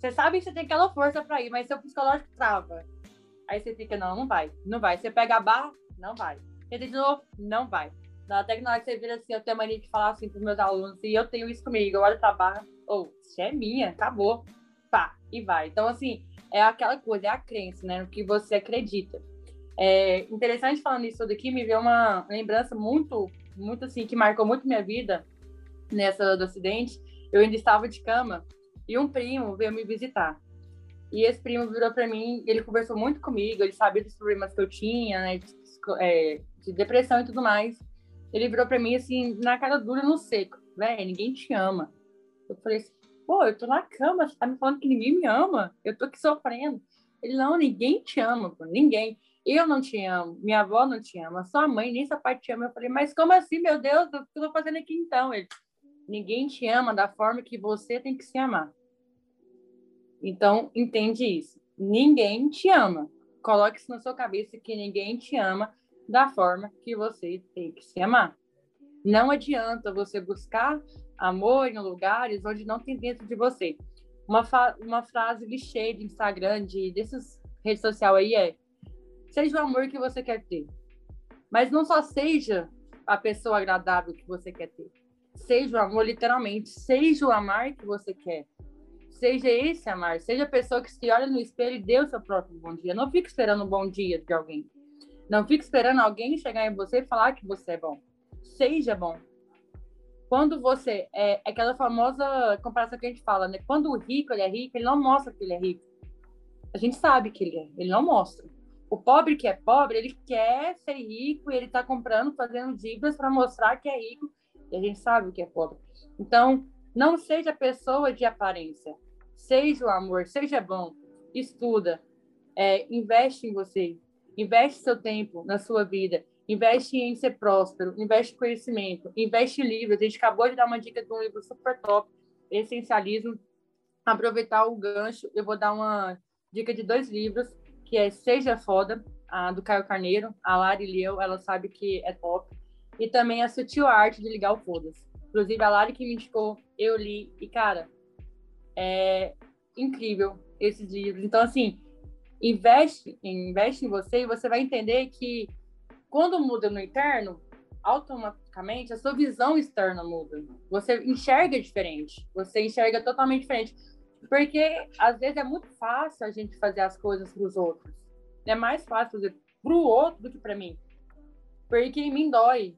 você sabe que você tem aquela força para ir, mas seu psicológico trava. Aí você fica, não, não vai, não vai. Você pega a barra, não vai. Tenta de novo, não vai. Até que na hora que você vira assim, eu tenho a mania de falar assim pros meus alunos, e eu tenho isso comigo, eu olho pra barra, ou, oh, isso é minha, acabou. Pá, e vai. Então, assim, é aquela coisa, é a crença, né? No que você acredita. É interessante falando isso daqui, me veio uma lembrança muito, muito assim, que marcou muito minha vida nessa do acidente. Eu ainda estava de cama e um primo veio me visitar. E esse primo virou para mim, ele conversou muito comigo, ele sabia dos problemas que eu tinha, né, de, é, de depressão e tudo mais. Ele virou para mim assim, na cara dura, no seco, velho, ninguém te ama. Eu falei assim, pô, eu tô na cama, você tá me falando que ninguém me ama, eu tô aqui sofrendo. Ele, não, ninguém te ama, pô, ninguém. Eu não te amo, minha avó não te ama, sua mãe nem seu pai te ama. Eu falei, mas como assim, meu Deus, o que eu tô fazendo aqui então? Ele, ninguém te ama da forma que você tem que se amar. Então, entende isso. Ninguém te ama. Coloque isso na sua cabeça que ninguém te ama da forma que você tem que se amar. Não adianta você buscar amor em lugares onde não tem dentro de você. Uma, uma frase clichê de Instagram, de, desses redes sociais aí é seja o amor que você quer ter. Mas não só seja a pessoa agradável que você quer ter. Seja o amor, literalmente. Seja o amar que você quer. Seja esse amar. Seja a pessoa que se olha no espelho e dê o seu próprio bom dia. Não fique esperando um bom dia de alguém. Não fique esperando alguém chegar em você e falar que você é bom. Seja bom. Quando você. É, é aquela famosa comparação que a gente fala, né? Quando o rico ele é rico, ele não mostra que ele é rico. A gente sabe que ele é, ele não mostra. O pobre que é pobre, ele quer ser rico e ele está comprando, fazendo dívidas para mostrar que é rico. E a gente sabe o que é pobre. Então, não seja pessoa de aparência. Seja o amor, seja bom. Estuda. É, investe em você. Investe seu tempo na sua vida. Investe em ser próspero. Investe em conhecimento. Investe em livros. A gente acabou de dar uma dica de um livro super top. Essencialismo. Aproveitar o gancho. Eu vou dar uma dica de dois livros que é Seja Foda, a do Caio Carneiro. A Lari leu, ela sabe que é top. E também a Sutil Arte de Ligar o Foda-se. Inclusive, a Lari que me indicou, eu li. E, cara, é incrível esses livros. Então, assim, investe, investe em você e você vai entender que quando muda no interno, automaticamente a sua visão externa muda. Você enxerga diferente. Você enxerga totalmente diferente. Porque às vezes é muito fácil a gente fazer as coisas para os outros. É mais fácil fazer para o outro do que para mim. Porque em mim dói.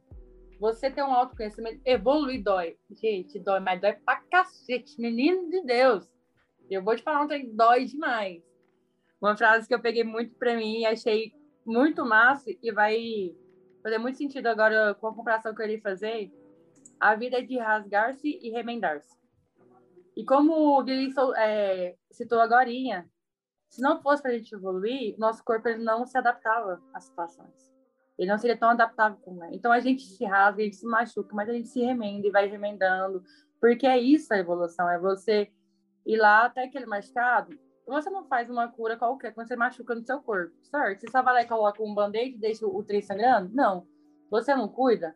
Você ter um autoconhecimento, evoluir dói. Gente, dói, mas dói pra cacete, menino de Deus. Eu vou te falar um trem, dói demais. Uma frase que eu peguei muito para mim e achei muito massa e vai fazer muito sentido agora com a comparação que eu irei fazer. A vida é de rasgar-se e remendar-se. E como o Gui é, citou agora, se não fosse para a gente evoluir, nosso corpo ele não se adaptava às situações. Ele não seria tão adaptável como é. Então a gente se rasga, a gente se machuca, mas a gente se remenda e vai remendando, porque é isso a evolução, é você ir lá até aquele machucado. Você não faz uma cura qualquer quando você machuca no seu corpo, certo? Você só vai lá e coloca um band-aid e deixa o trem sangrando? Não. Você não cuida?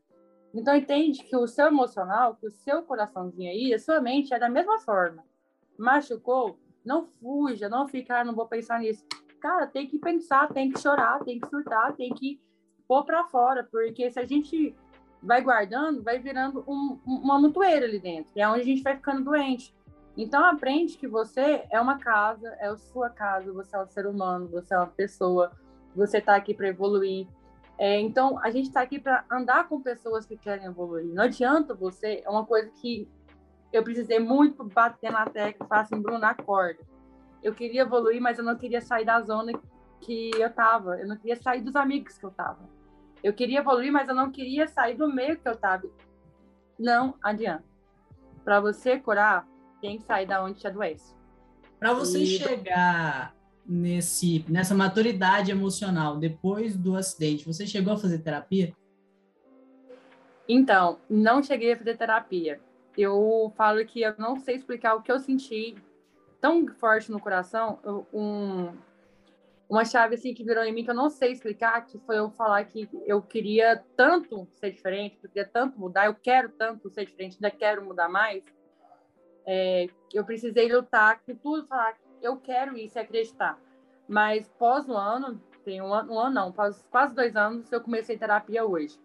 Então entende que o seu emocional, que o seu coraçãozinho aí, a sua mente é da mesma forma. Machucou, não fuja, não fica, ah, não vou pensar nisso. Cara, tem que pensar, tem que chorar, tem que surtar, tem que pôr para fora, porque se a gente vai guardando, vai virando um, uma montoeira ali dentro, é onde a gente vai ficando doente. Então aprende que você é uma casa, é a sua casa, você é um ser humano, você é uma pessoa, você está aqui para evoluir, é, então, a gente está aqui para andar com pessoas que querem evoluir. Não adianta você, é uma coisa que eu precisei muito bater na tecla falar assim, Bruno, acorda. Eu queria evoluir, mas eu não queria sair da zona que eu estava. Eu não queria sair dos amigos que eu estava. Eu queria evoluir, mas eu não queria sair do meio que eu estava. Não adianta. Para você curar, tem que sair da onde te adoece. Para você e... chegar nesse, nessa maturidade emocional depois do acidente? Você chegou a fazer terapia? Então, não cheguei a fazer terapia. Eu falo que eu não sei explicar o que eu senti tão forte no coração, um, uma chave assim que virou em mim que eu não sei explicar, que foi eu falar que eu queria tanto ser diferente, eu queria tanto mudar, eu quero tanto ser diferente, ainda quero mudar mais. É, eu precisei lutar com tudo, falar eu quero isso e acreditar. Mas pós o ano, tem um ano, um ano não, pós quase dois anos, eu comecei terapia hoje.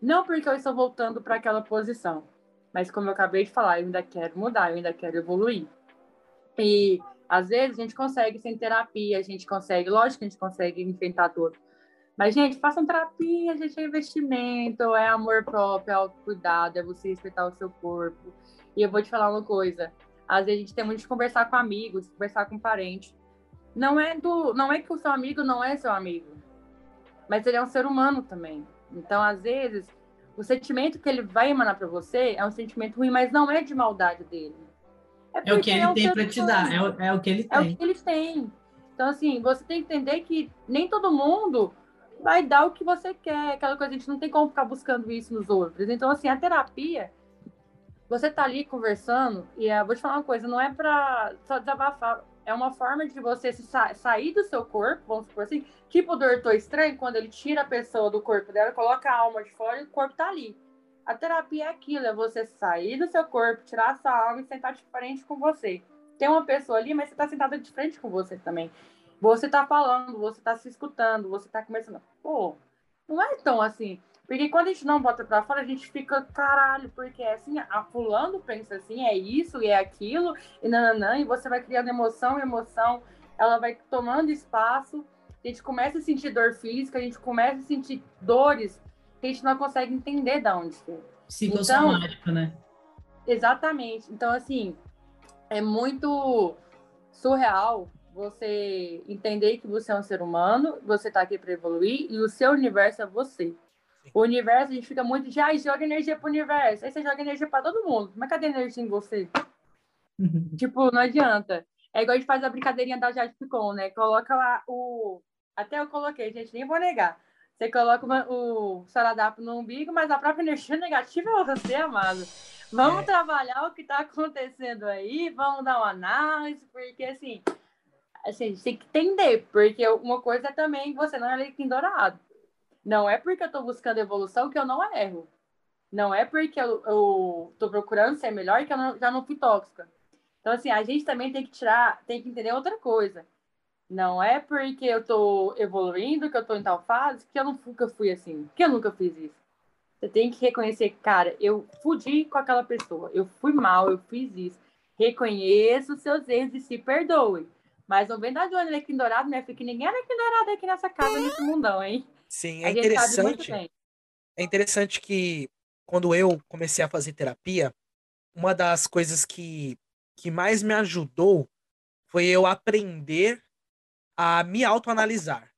Não porque eu estou voltando para aquela posição, mas como eu acabei de falar, eu ainda quero mudar, eu ainda quero evoluir. E às vezes a gente consegue sem terapia, a gente consegue, lógico que a gente consegue enfrentar tudo. Mas, gente, façam terapia, gente, é investimento, é amor próprio, é autocuidado, é você respeitar o seu corpo. E eu vou te falar uma coisa: às vezes a gente tem muito de conversar com amigos, conversar com parentes. Não é do, não é que o seu amigo não é seu amigo, mas ele é um ser humano também. Então, às vezes, o sentimento que ele vai emanar para você é um sentimento ruim, mas não é de maldade dele. É, é o que ele é um tem para te dar, é o, é o que ele tem. É o que ele tem. Então, assim, você tem que entender que nem todo mundo vai dar o que você quer. Aquela coisa, a gente não tem como ficar buscando isso nos outros. Então, assim, a terapia, você tá ali conversando, e eu vou te falar uma coisa, não é para só desabafar, é uma forma de você sa sair do seu corpo, vamos supor assim, tipo o doutor estranho, quando ele tira a pessoa do corpo dela, coloca a alma de fora e o corpo tá ali. A terapia é aquilo, é você sair do seu corpo, tirar a sua alma e sentar de frente com você tem uma pessoa ali, mas você está sentada de frente com você também. Você está falando, você está se escutando, você está começando. Pô, não é tão assim. Porque quando a gente não bota para fora, a gente fica, caralho, porque é assim, a fulano pensa assim, é isso e é aquilo, e nananã, e você vai criando emoção, emoção, ela vai tomando espaço, a gente começa a sentir dor física, a gente começa a sentir dores a gente não consegue entender de onde é. Psicossomático, então, né? Exatamente. Então, assim, é muito surreal você entender que você é um ser humano, você está aqui para evoluir e o seu universo é você. O universo, a gente fica muito de, ai, joga energia para o universo. Aí você joga energia para todo mundo. Mas cadê a energia em você? [LAUGHS] tipo, não adianta. É igual a gente faz a brincadeirinha da Jade Picon, né? Coloca lá o. Até eu coloquei, gente, nem vou negar. Você coloca o saradapo no umbigo, mas a própria energia negativa é você, amado. Vamos é. trabalhar o que está acontecendo aí, vamos dar uma análise, porque assim, assim, a gente tem que entender, porque uma coisa é também você não é leitinho dourado. Não é porque eu estou buscando evolução que eu não erro. Não é porque eu estou procurando ser melhor que eu não, já não fui tóxica. Então, assim, a gente também tem que tirar, tem que entender outra coisa. Não é porque eu estou evoluindo, que eu estou em tal fase, que eu nunca fui assim, que eu nunca fiz isso. Você tem que reconhecer, cara, eu fudi com aquela pessoa, eu fui mal, eu fiz isso. Reconheça os seus erros e se perdoe. Mas não vem dar de um Alequim Dourado, né? Porque ninguém é Alequim Dourado aqui nessa casa, nesse mundão, hein? Sim, é interessante. É interessante que quando eu comecei a fazer terapia, uma das coisas que, que mais me ajudou foi eu aprender a me autoanalisar.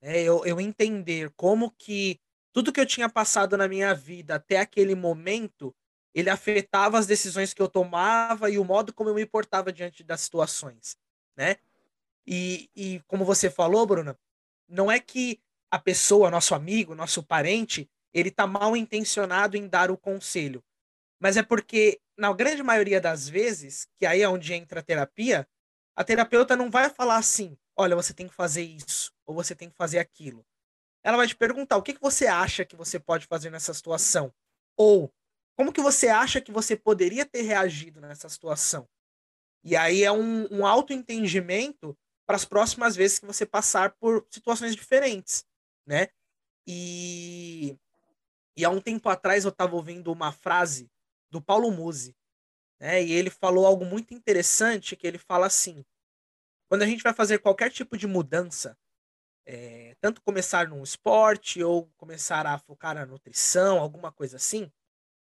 É, eu, eu entender como que tudo que eu tinha passado na minha vida até aquele momento, ele afetava as decisões que eu tomava e o modo como eu me portava diante das situações, né? E, e como você falou, Bruna, não é que a pessoa, nosso amigo, nosso parente, ele tá mal intencionado em dar o conselho, mas é porque na grande maioria das vezes, que aí é onde entra a terapia, a terapeuta não vai falar assim, olha, você tem que fazer isso ou você tem que fazer aquilo ela vai te perguntar o que, que você acha que você pode fazer nessa situação. Ou como que você acha que você poderia ter reagido nessa situação. E aí é um, um autoentendimento para as próximas vezes que você passar por situações diferentes, né? E, e há um tempo atrás eu estava ouvindo uma frase do Paulo Musi, né? E ele falou algo muito interessante, que ele fala assim, quando a gente vai fazer qualquer tipo de mudança, é, tanto começar num esporte ou começar a focar na nutrição, alguma coisa assim,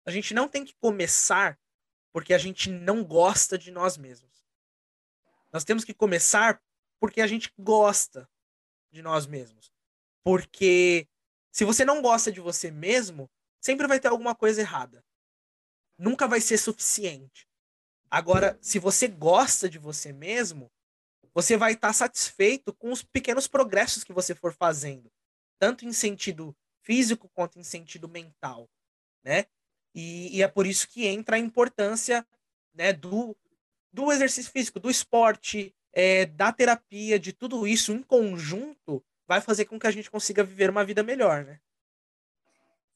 a gente não tem que começar porque a gente não gosta de nós mesmos. Nós temos que começar porque a gente gosta de nós mesmos. Porque se você não gosta de você mesmo, sempre vai ter alguma coisa errada. Nunca vai ser suficiente. Agora, se você gosta de você mesmo, você vai estar tá satisfeito com os pequenos progressos que você for fazendo, tanto em sentido físico quanto em sentido mental, né? E, e é por isso que entra a importância né, do, do exercício físico, do esporte, é, da terapia, de tudo isso em conjunto, vai fazer com que a gente consiga viver uma vida melhor, né?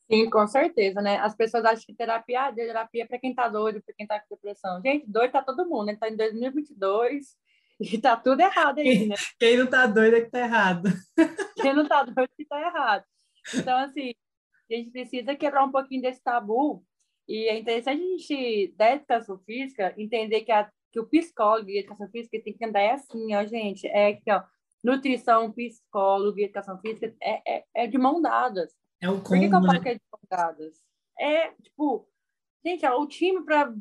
Sim, com certeza, né? As pessoas acham que terapia, ah, terapia é para quem tá doido, para quem tá com depressão. Gente, doido tá todo mundo, né? Tá em 2022, [LAUGHS] e tá tudo errado aí, né? [LAUGHS] Quem não tá doido é que tá errado. [LAUGHS] Quem não tá doido é que tá errado. Então, assim, a gente precisa quebrar um pouquinho desse tabu. E é interessante a gente, da educação física, entender que, a, que o psicólogo e a educação física tem que andar é assim, ó, gente. É que, ó, nutrição, psicólogo e educação física é, é, é de mão dadas. É o combo, Por que, que eu falo né? que é de mão dadas? É, tipo, gente, é o time para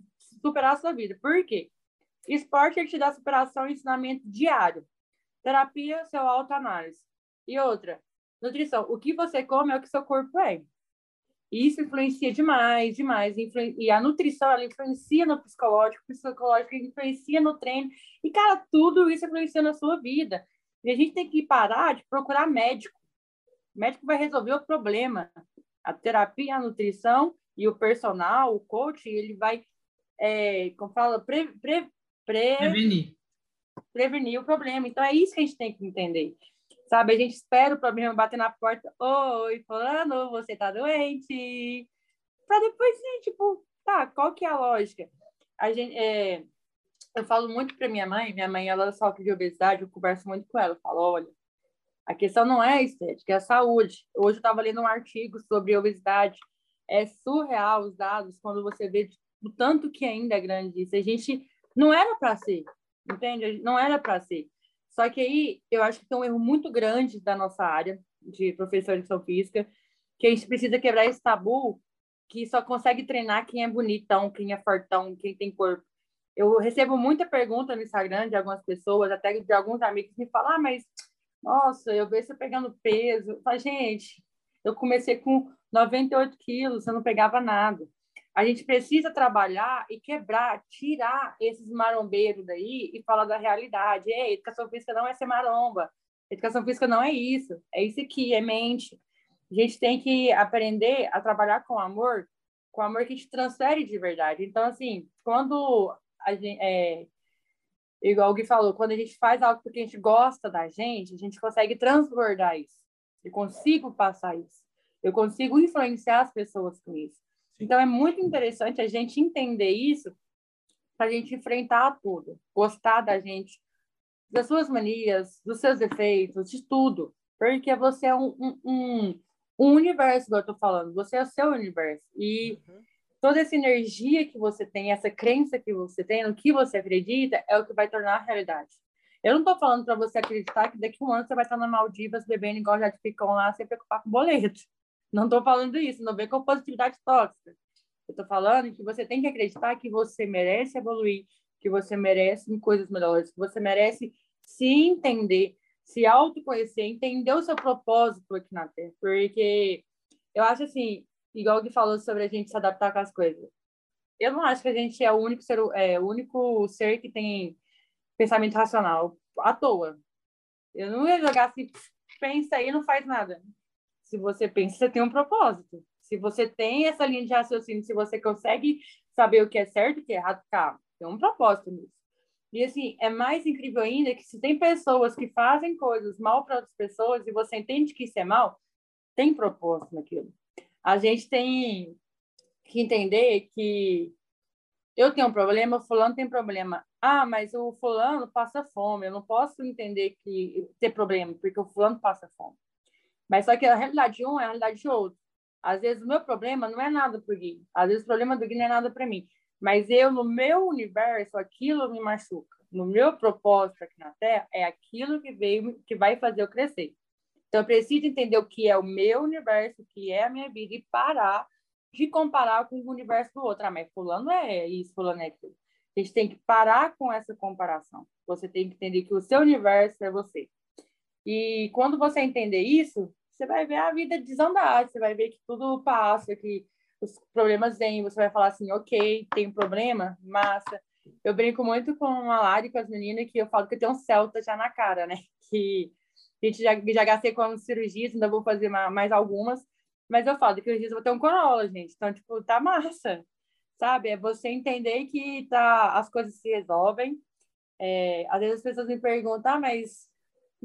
superar a sua vida. Por quê? Esporte ele te dá superação e ensinamento diário. Terapia, seu autoanálise. E outra, nutrição. O que você come é o que seu corpo é. Isso influencia demais, demais. E a nutrição, ela influencia no psicológico, psicológico influencia no treino. E, cara, tudo isso influencia na sua vida. E a gente tem que parar de procurar médico. O médico vai resolver o problema. A terapia, a nutrição e o personal, o coach, ele vai, é, como fala, pre, pre, pre, prevenir. prevenir o problema. Então, é isso que a gente tem que entender. Sabe, a gente espera o problema bater na porta. Oi, fulano, você tá doente. Para depois, né, tipo, tá, qual que é a lógica? A gente, é, eu falo muito para minha mãe, minha mãe, ela sofre de obesidade, eu converso muito com ela. Eu falo, olha, a questão não é a estética, é a saúde. Hoje eu estava lendo um artigo sobre obesidade. É surreal os dados quando você vê o tanto que ainda é grande isso. A gente não era para ser, entende? Não era para ser. Só que aí eu acho que tem um erro muito grande da nossa área de professor de educação física, que a gente precisa quebrar esse tabu que só consegue treinar quem é bonitão, quem é fortão, quem tem corpo. Eu recebo muita pergunta no Instagram de algumas pessoas, até de alguns amigos que me falam, ah, mas nossa, eu vejo você pegando peso. Eu falo, gente, eu comecei com 98 quilos, eu não pegava nada. A gente precisa trabalhar e quebrar, tirar esses marombeiros daí e falar da realidade. Ei, educação física não é ser maromba. Educação física não é isso. É isso aqui, é mente. A gente tem que aprender a trabalhar com amor, com amor que gente transfere de verdade. Então, assim, quando a gente, é, igual o Gui falou, quando a gente faz algo porque a gente gosta da gente, a gente consegue transbordar isso. Eu consigo passar isso. Eu consigo influenciar as pessoas com isso. Então, é muito interessante a gente entender isso para a gente enfrentar tudo, gostar da gente, das suas manias, dos seus defeitos, de tudo. Porque você é um, um, um, um universo, que eu estou falando, você é o seu universo. E uhum. toda essa energia que você tem, essa crença que você tem, no que você acredita, é o que vai tornar a realidade. Eu não estou falando para você acreditar que daqui a um ano você vai estar na Maldivas bebendo igual já ficam lá, sem preocupar com boleto. Não estou falando isso, não vem com positividade tóxica. Eu estou falando que você tem que acreditar que você merece evoluir, que você merece coisas melhores, que você merece se entender, se autoconhecer, entender o seu propósito aqui na Terra. Porque eu acho assim, igual que falou sobre a gente se adaptar com as coisas. Eu não acho que a gente é o único ser, é, o único ser que tem pensamento racional à toa. Eu não ia jogar assim, pensa aí não faz nada. Se você pensa, você tem um propósito. Se você tem essa linha de raciocínio, se você consegue saber o que é certo e o que é errado, cara, tem um propósito nisso. E assim, é mais incrível ainda que se tem pessoas que fazem coisas mal para outras pessoas e você entende que isso é mal, tem propósito naquilo. A gente tem que entender que eu tenho um problema, o fulano tem problema. Ah, mas o fulano passa fome. Eu não posso entender que ter problema, porque o fulano passa fome. Mas só que a realidade de um é a realidade de outro. Às vezes o meu problema não é nada para o Gui. Às vezes o problema do Gui não é nada para mim. Mas eu, no meu universo, aquilo me machuca. No meu propósito aqui na Terra, é aquilo que veio, que vai fazer eu crescer. Então, eu preciso entender o que é o meu universo, o que é a minha vida, e parar de comparar com o universo do outro. Ah, mas fulano é isso, fulano é aquilo. A gente tem que parar com essa comparação. Você tem que entender que o seu universo é você. E quando você entender isso, você vai ver a vida desandar, você vai ver que tudo passa, que os problemas vêm, você vai falar assim, ok, tem um problema, massa. Eu brinco muito com a Lari, com as meninas, que eu falo que eu tenho um Celta já na cara, né? [LAUGHS] Que a gente já, já gastei com as cirurgias, ainda vou fazer mais algumas, mas eu falo que os eu vou ter um Corolla, gente. Então, tipo, tá massa, sabe? É você entender que tá, as coisas se resolvem. É, às vezes as pessoas me perguntam, ah, mas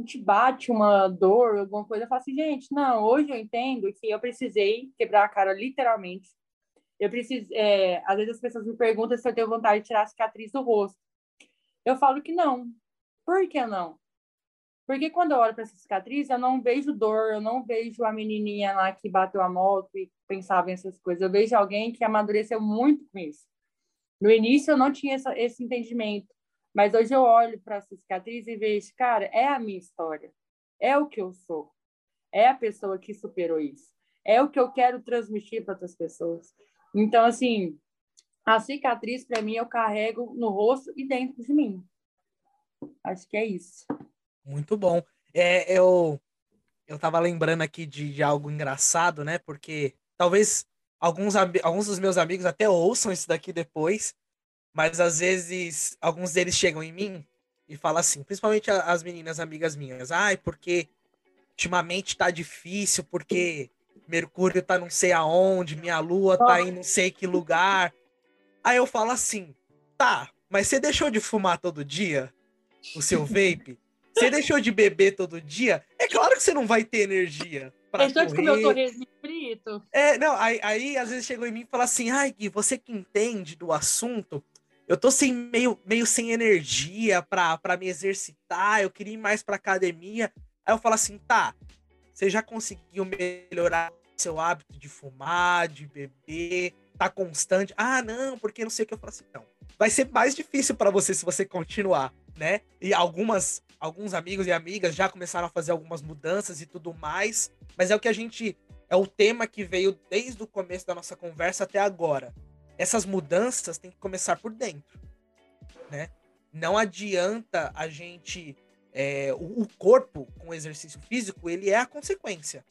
te bate uma dor, alguma coisa, eu falo assim, gente, não, hoje eu entendo que eu precisei quebrar a cara literalmente. Eu preciso, é, às vezes as pessoas me perguntam se eu tenho vontade de tirar a cicatriz do rosto. Eu falo que não. Por que não? Porque quando eu olho para essa cicatriz, eu não vejo dor, eu não vejo a menininha lá que bateu a moto e pensava nessas coisas. Eu vejo alguém que amadureceu muito com isso. No início, eu não tinha essa, esse entendimento. Mas hoje eu olho para essa cicatriz e vejo, cara, é a minha história. É o que eu sou. É a pessoa que superou isso. É o que eu quero transmitir para outras pessoas. Então, assim, a cicatriz, para mim, eu carrego no rosto e dentro de mim. Acho que é isso. Muito bom. É, eu eu tava lembrando aqui de, de algo engraçado, né? Porque talvez alguns, alguns dos meus amigos até ouçam isso daqui depois. Mas às vezes alguns deles chegam em mim e fala assim, principalmente as meninas amigas minhas, ai, porque ultimamente tá difícil, porque Mercúrio tá não sei aonde, minha lua tá em não sei que lugar. Aí eu falo assim, tá, mas você deixou de fumar todo dia? O seu vape? Você deixou de beber todo dia? É claro que você não vai ter energia. Deixou de comer o torresmo frito? É, não, aí, aí às vezes chegou em mim e falou assim, ai, Gui, você que entende do assunto, eu tô sem, meio, meio sem energia pra me exercitar, eu queria ir mais pra academia. Aí eu falo assim, tá, você já conseguiu melhorar seu hábito de fumar, de beber, tá constante? Ah, não, porque não sei o que eu falo assim, então. Vai ser mais difícil para você se você continuar, né? E algumas alguns amigos e amigas já começaram a fazer algumas mudanças e tudo mais, mas é o que a gente é o tema que veio desde o começo da nossa conversa até agora. Essas mudanças têm que começar por dentro, né? Não adianta a gente é, o, o corpo com exercício físico ele é a consequência.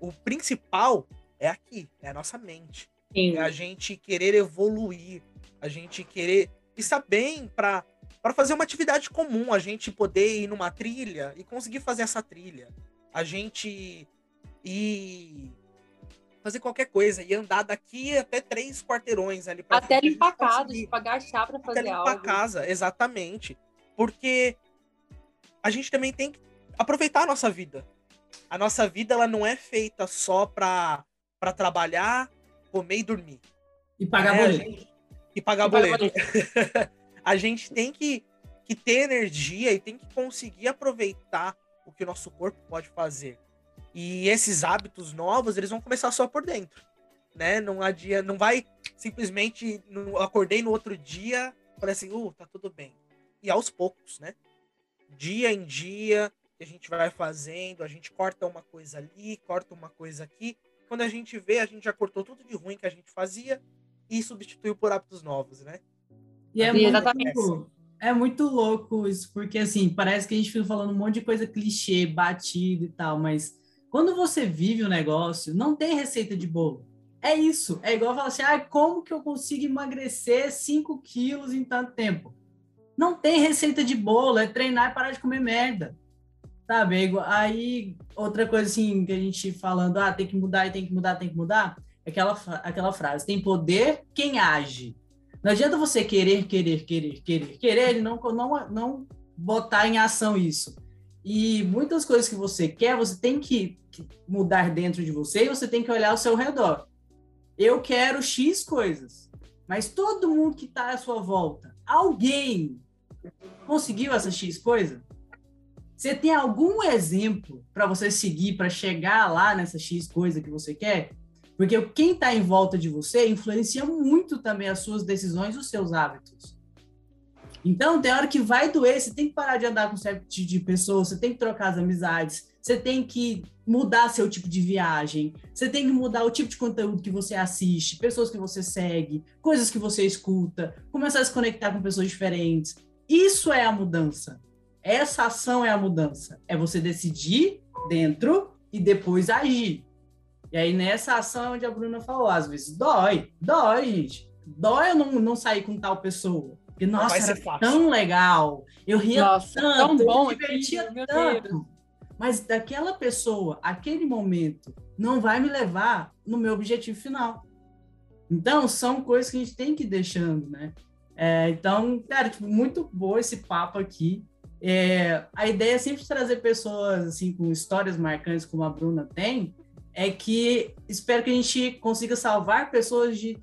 O principal é aqui, é a nossa mente. Sim. É a gente querer evoluir, a gente querer estar bem para para fazer uma atividade comum, a gente poder ir numa trilha e conseguir fazer essa trilha. A gente ir fazer qualquer coisa e andar daqui até três quarteirões ali para até limpar a casa, tipo, agachar para fazer até limpar algo. a casa, exatamente. Porque a gente também tem que aproveitar a nossa vida. A nossa vida ela não é feita só para para trabalhar, comer e dormir. E pagar é, boleto. Gente... E pagar e boleto. boleto. [LAUGHS] a gente tem que, que ter energia e tem que conseguir aproveitar o que o nosso corpo pode fazer. E esses hábitos novos, eles vão começar só por dentro, né? Não adia, não vai simplesmente não, acordei no outro dia, falei assim, uh, tá tudo bem. E aos poucos, né? Dia em dia, a gente vai fazendo, a gente corta uma coisa ali, corta uma coisa aqui. Quando a gente vê, a gente já cortou tudo de ruim que a gente fazia e substituiu por hábitos novos, né? E é, muito, é muito louco isso, porque assim, parece que a gente fica falando um monte de coisa clichê, batido e tal, mas quando você vive o negócio, não tem receita de bolo. É isso. É igual falar assim: ah, como que eu consigo emagrecer 5 quilos em tanto tempo? Não tem receita de bolo, é treinar e parar de comer merda. Sabe? É aí, outra coisa assim, que a gente falando, ah, tem que mudar, tem que mudar, tem que mudar, é aquela, aquela frase: tem poder quem age. Não adianta você querer, querer, querer, querer, querer e não, não, não botar em ação isso. E muitas coisas que você quer, você tem que mudar dentro de você e você tem que olhar ao seu redor. Eu quero X coisas, mas todo mundo que está à sua volta, alguém conseguiu essa X coisa? Você tem algum exemplo para você seguir para chegar lá nessa X coisa que você quer? Porque quem está em volta de você influencia muito também as suas decisões, os seus hábitos. Então, tem hora que vai doer, você tem que parar de andar com certo tipo de pessoas, você tem que trocar as amizades, você tem que mudar seu tipo de viagem, você tem que mudar o tipo de conteúdo que você assiste, pessoas que você segue, coisas que você escuta, começar a se conectar com pessoas diferentes. Isso é a mudança. Essa ação é a mudança. É você decidir dentro e depois agir. E aí, nessa ação onde a Bruna falou, às vezes dói, dói, gente. Dói eu não, não sair com tal pessoa. Porque, nossa, era tão legal. Eu ria nossa, tanto, tão bom eu me divertia aqui, tanto. Mas daquela pessoa, aquele momento, não vai me levar no meu objetivo final. Então, são coisas que a gente tem que ir deixando, né? É, então, cara, tipo, muito bom esse papo aqui. É, a ideia é sempre trazer pessoas assim com histórias marcantes como a Bruna tem, é que espero que a gente consiga salvar pessoas de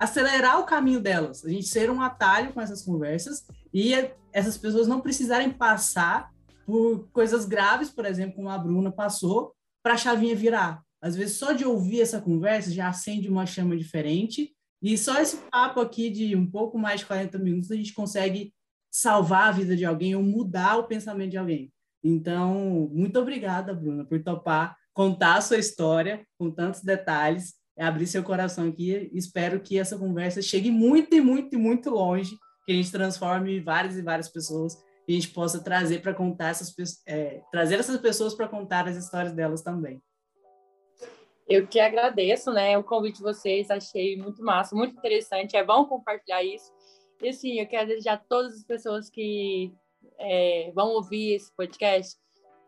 acelerar o caminho delas, a gente ser um atalho com essas conversas e essas pessoas não precisarem passar por coisas graves, por exemplo, como a Bruna passou, para a chavinha virar. Às vezes, só de ouvir essa conversa já acende uma chama diferente, e só esse papo aqui de um pouco mais de 40 minutos a gente consegue salvar a vida de alguém ou mudar o pensamento de alguém. Então, muito obrigada, Bruna, por topar contar a sua história com tantos detalhes, abrir seu coração aqui. Espero que essa conversa chegue muito e muito e muito longe, que a gente transforme várias e várias pessoas e a gente possa trazer para contar essas é, trazer essas pessoas para contar as histórias delas também. Eu que agradeço, né, o convite de vocês, achei muito massa, muito interessante, é bom compartilhar isso. E assim, eu quero desejar a todas as pessoas que é, vão ouvir esse podcast,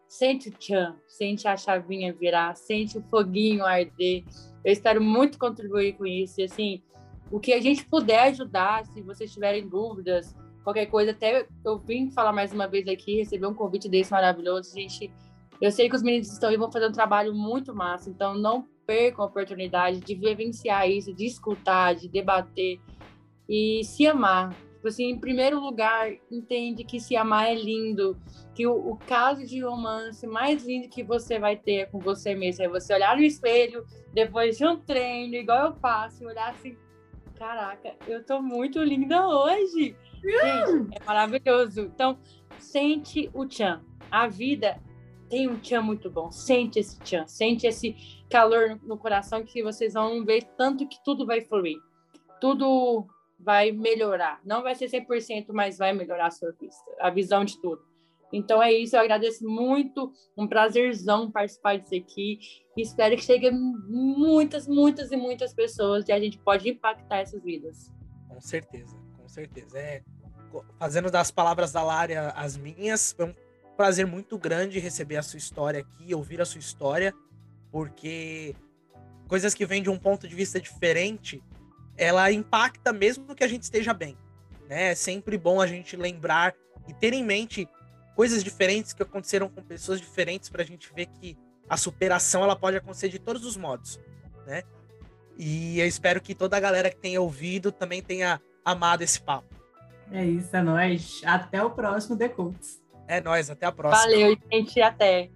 sente o tchan, sente a chavinha virar, sente o foguinho arder. Eu espero muito contribuir com isso. E assim, o que a gente puder ajudar, se vocês tiverem dúvidas, qualquer coisa, até eu vim falar mais uma vez aqui, receber um convite desse maravilhoso, gente. Eu sei que os meninos estão aí vão fazer um trabalho muito massa, então não percam a oportunidade de vivenciar isso, de escutar, de debater e se amar. Tipo assim, em primeiro lugar, entende que se amar é lindo, que o, o, caso de romance mais lindo que você vai ter é com você mesmo. É você olhar no espelho, depois de um treino, igual eu faço, e olhar assim, caraca, eu tô muito linda hoje. Gente, é maravilhoso. Então, sente o tchan. A vida tem um tchan muito bom. Sente esse tchan, sente esse calor no coração que vocês vão ver tanto que tudo vai fluir. Tudo vai melhorar. Não vai ser 100%, mas vai melhorar a sua vista, a visão de tudo. Então é isso, eu agradeço muito, um prazerzão participar disso aqui. Espero que cheguem muitas, muitas e muitas pessoas e a gente pode impactar essas vidas. Com certeza, com certeza. É, fazendo das palavras da Lária as minhas, foi um prazer muito grande receber a sua história aqui, ouvir a sua história, porque coisas que vêm de um ponto de vista diferente ela impacta mesmo que a gente esteja bem. Né? É sempre bom a gente lembrar e ter em mente coisas diferentes que aconteceram com pessoas diferentes para a gente ver que a superação ela pode acontecer de todos os modos, né? E eu espero que toda a galera que tenha ouvido também tenha amado esse papo. É isso, é nóis. Até o próximo The Coaches. É nóis, até a próxima. Valeu, gente, até.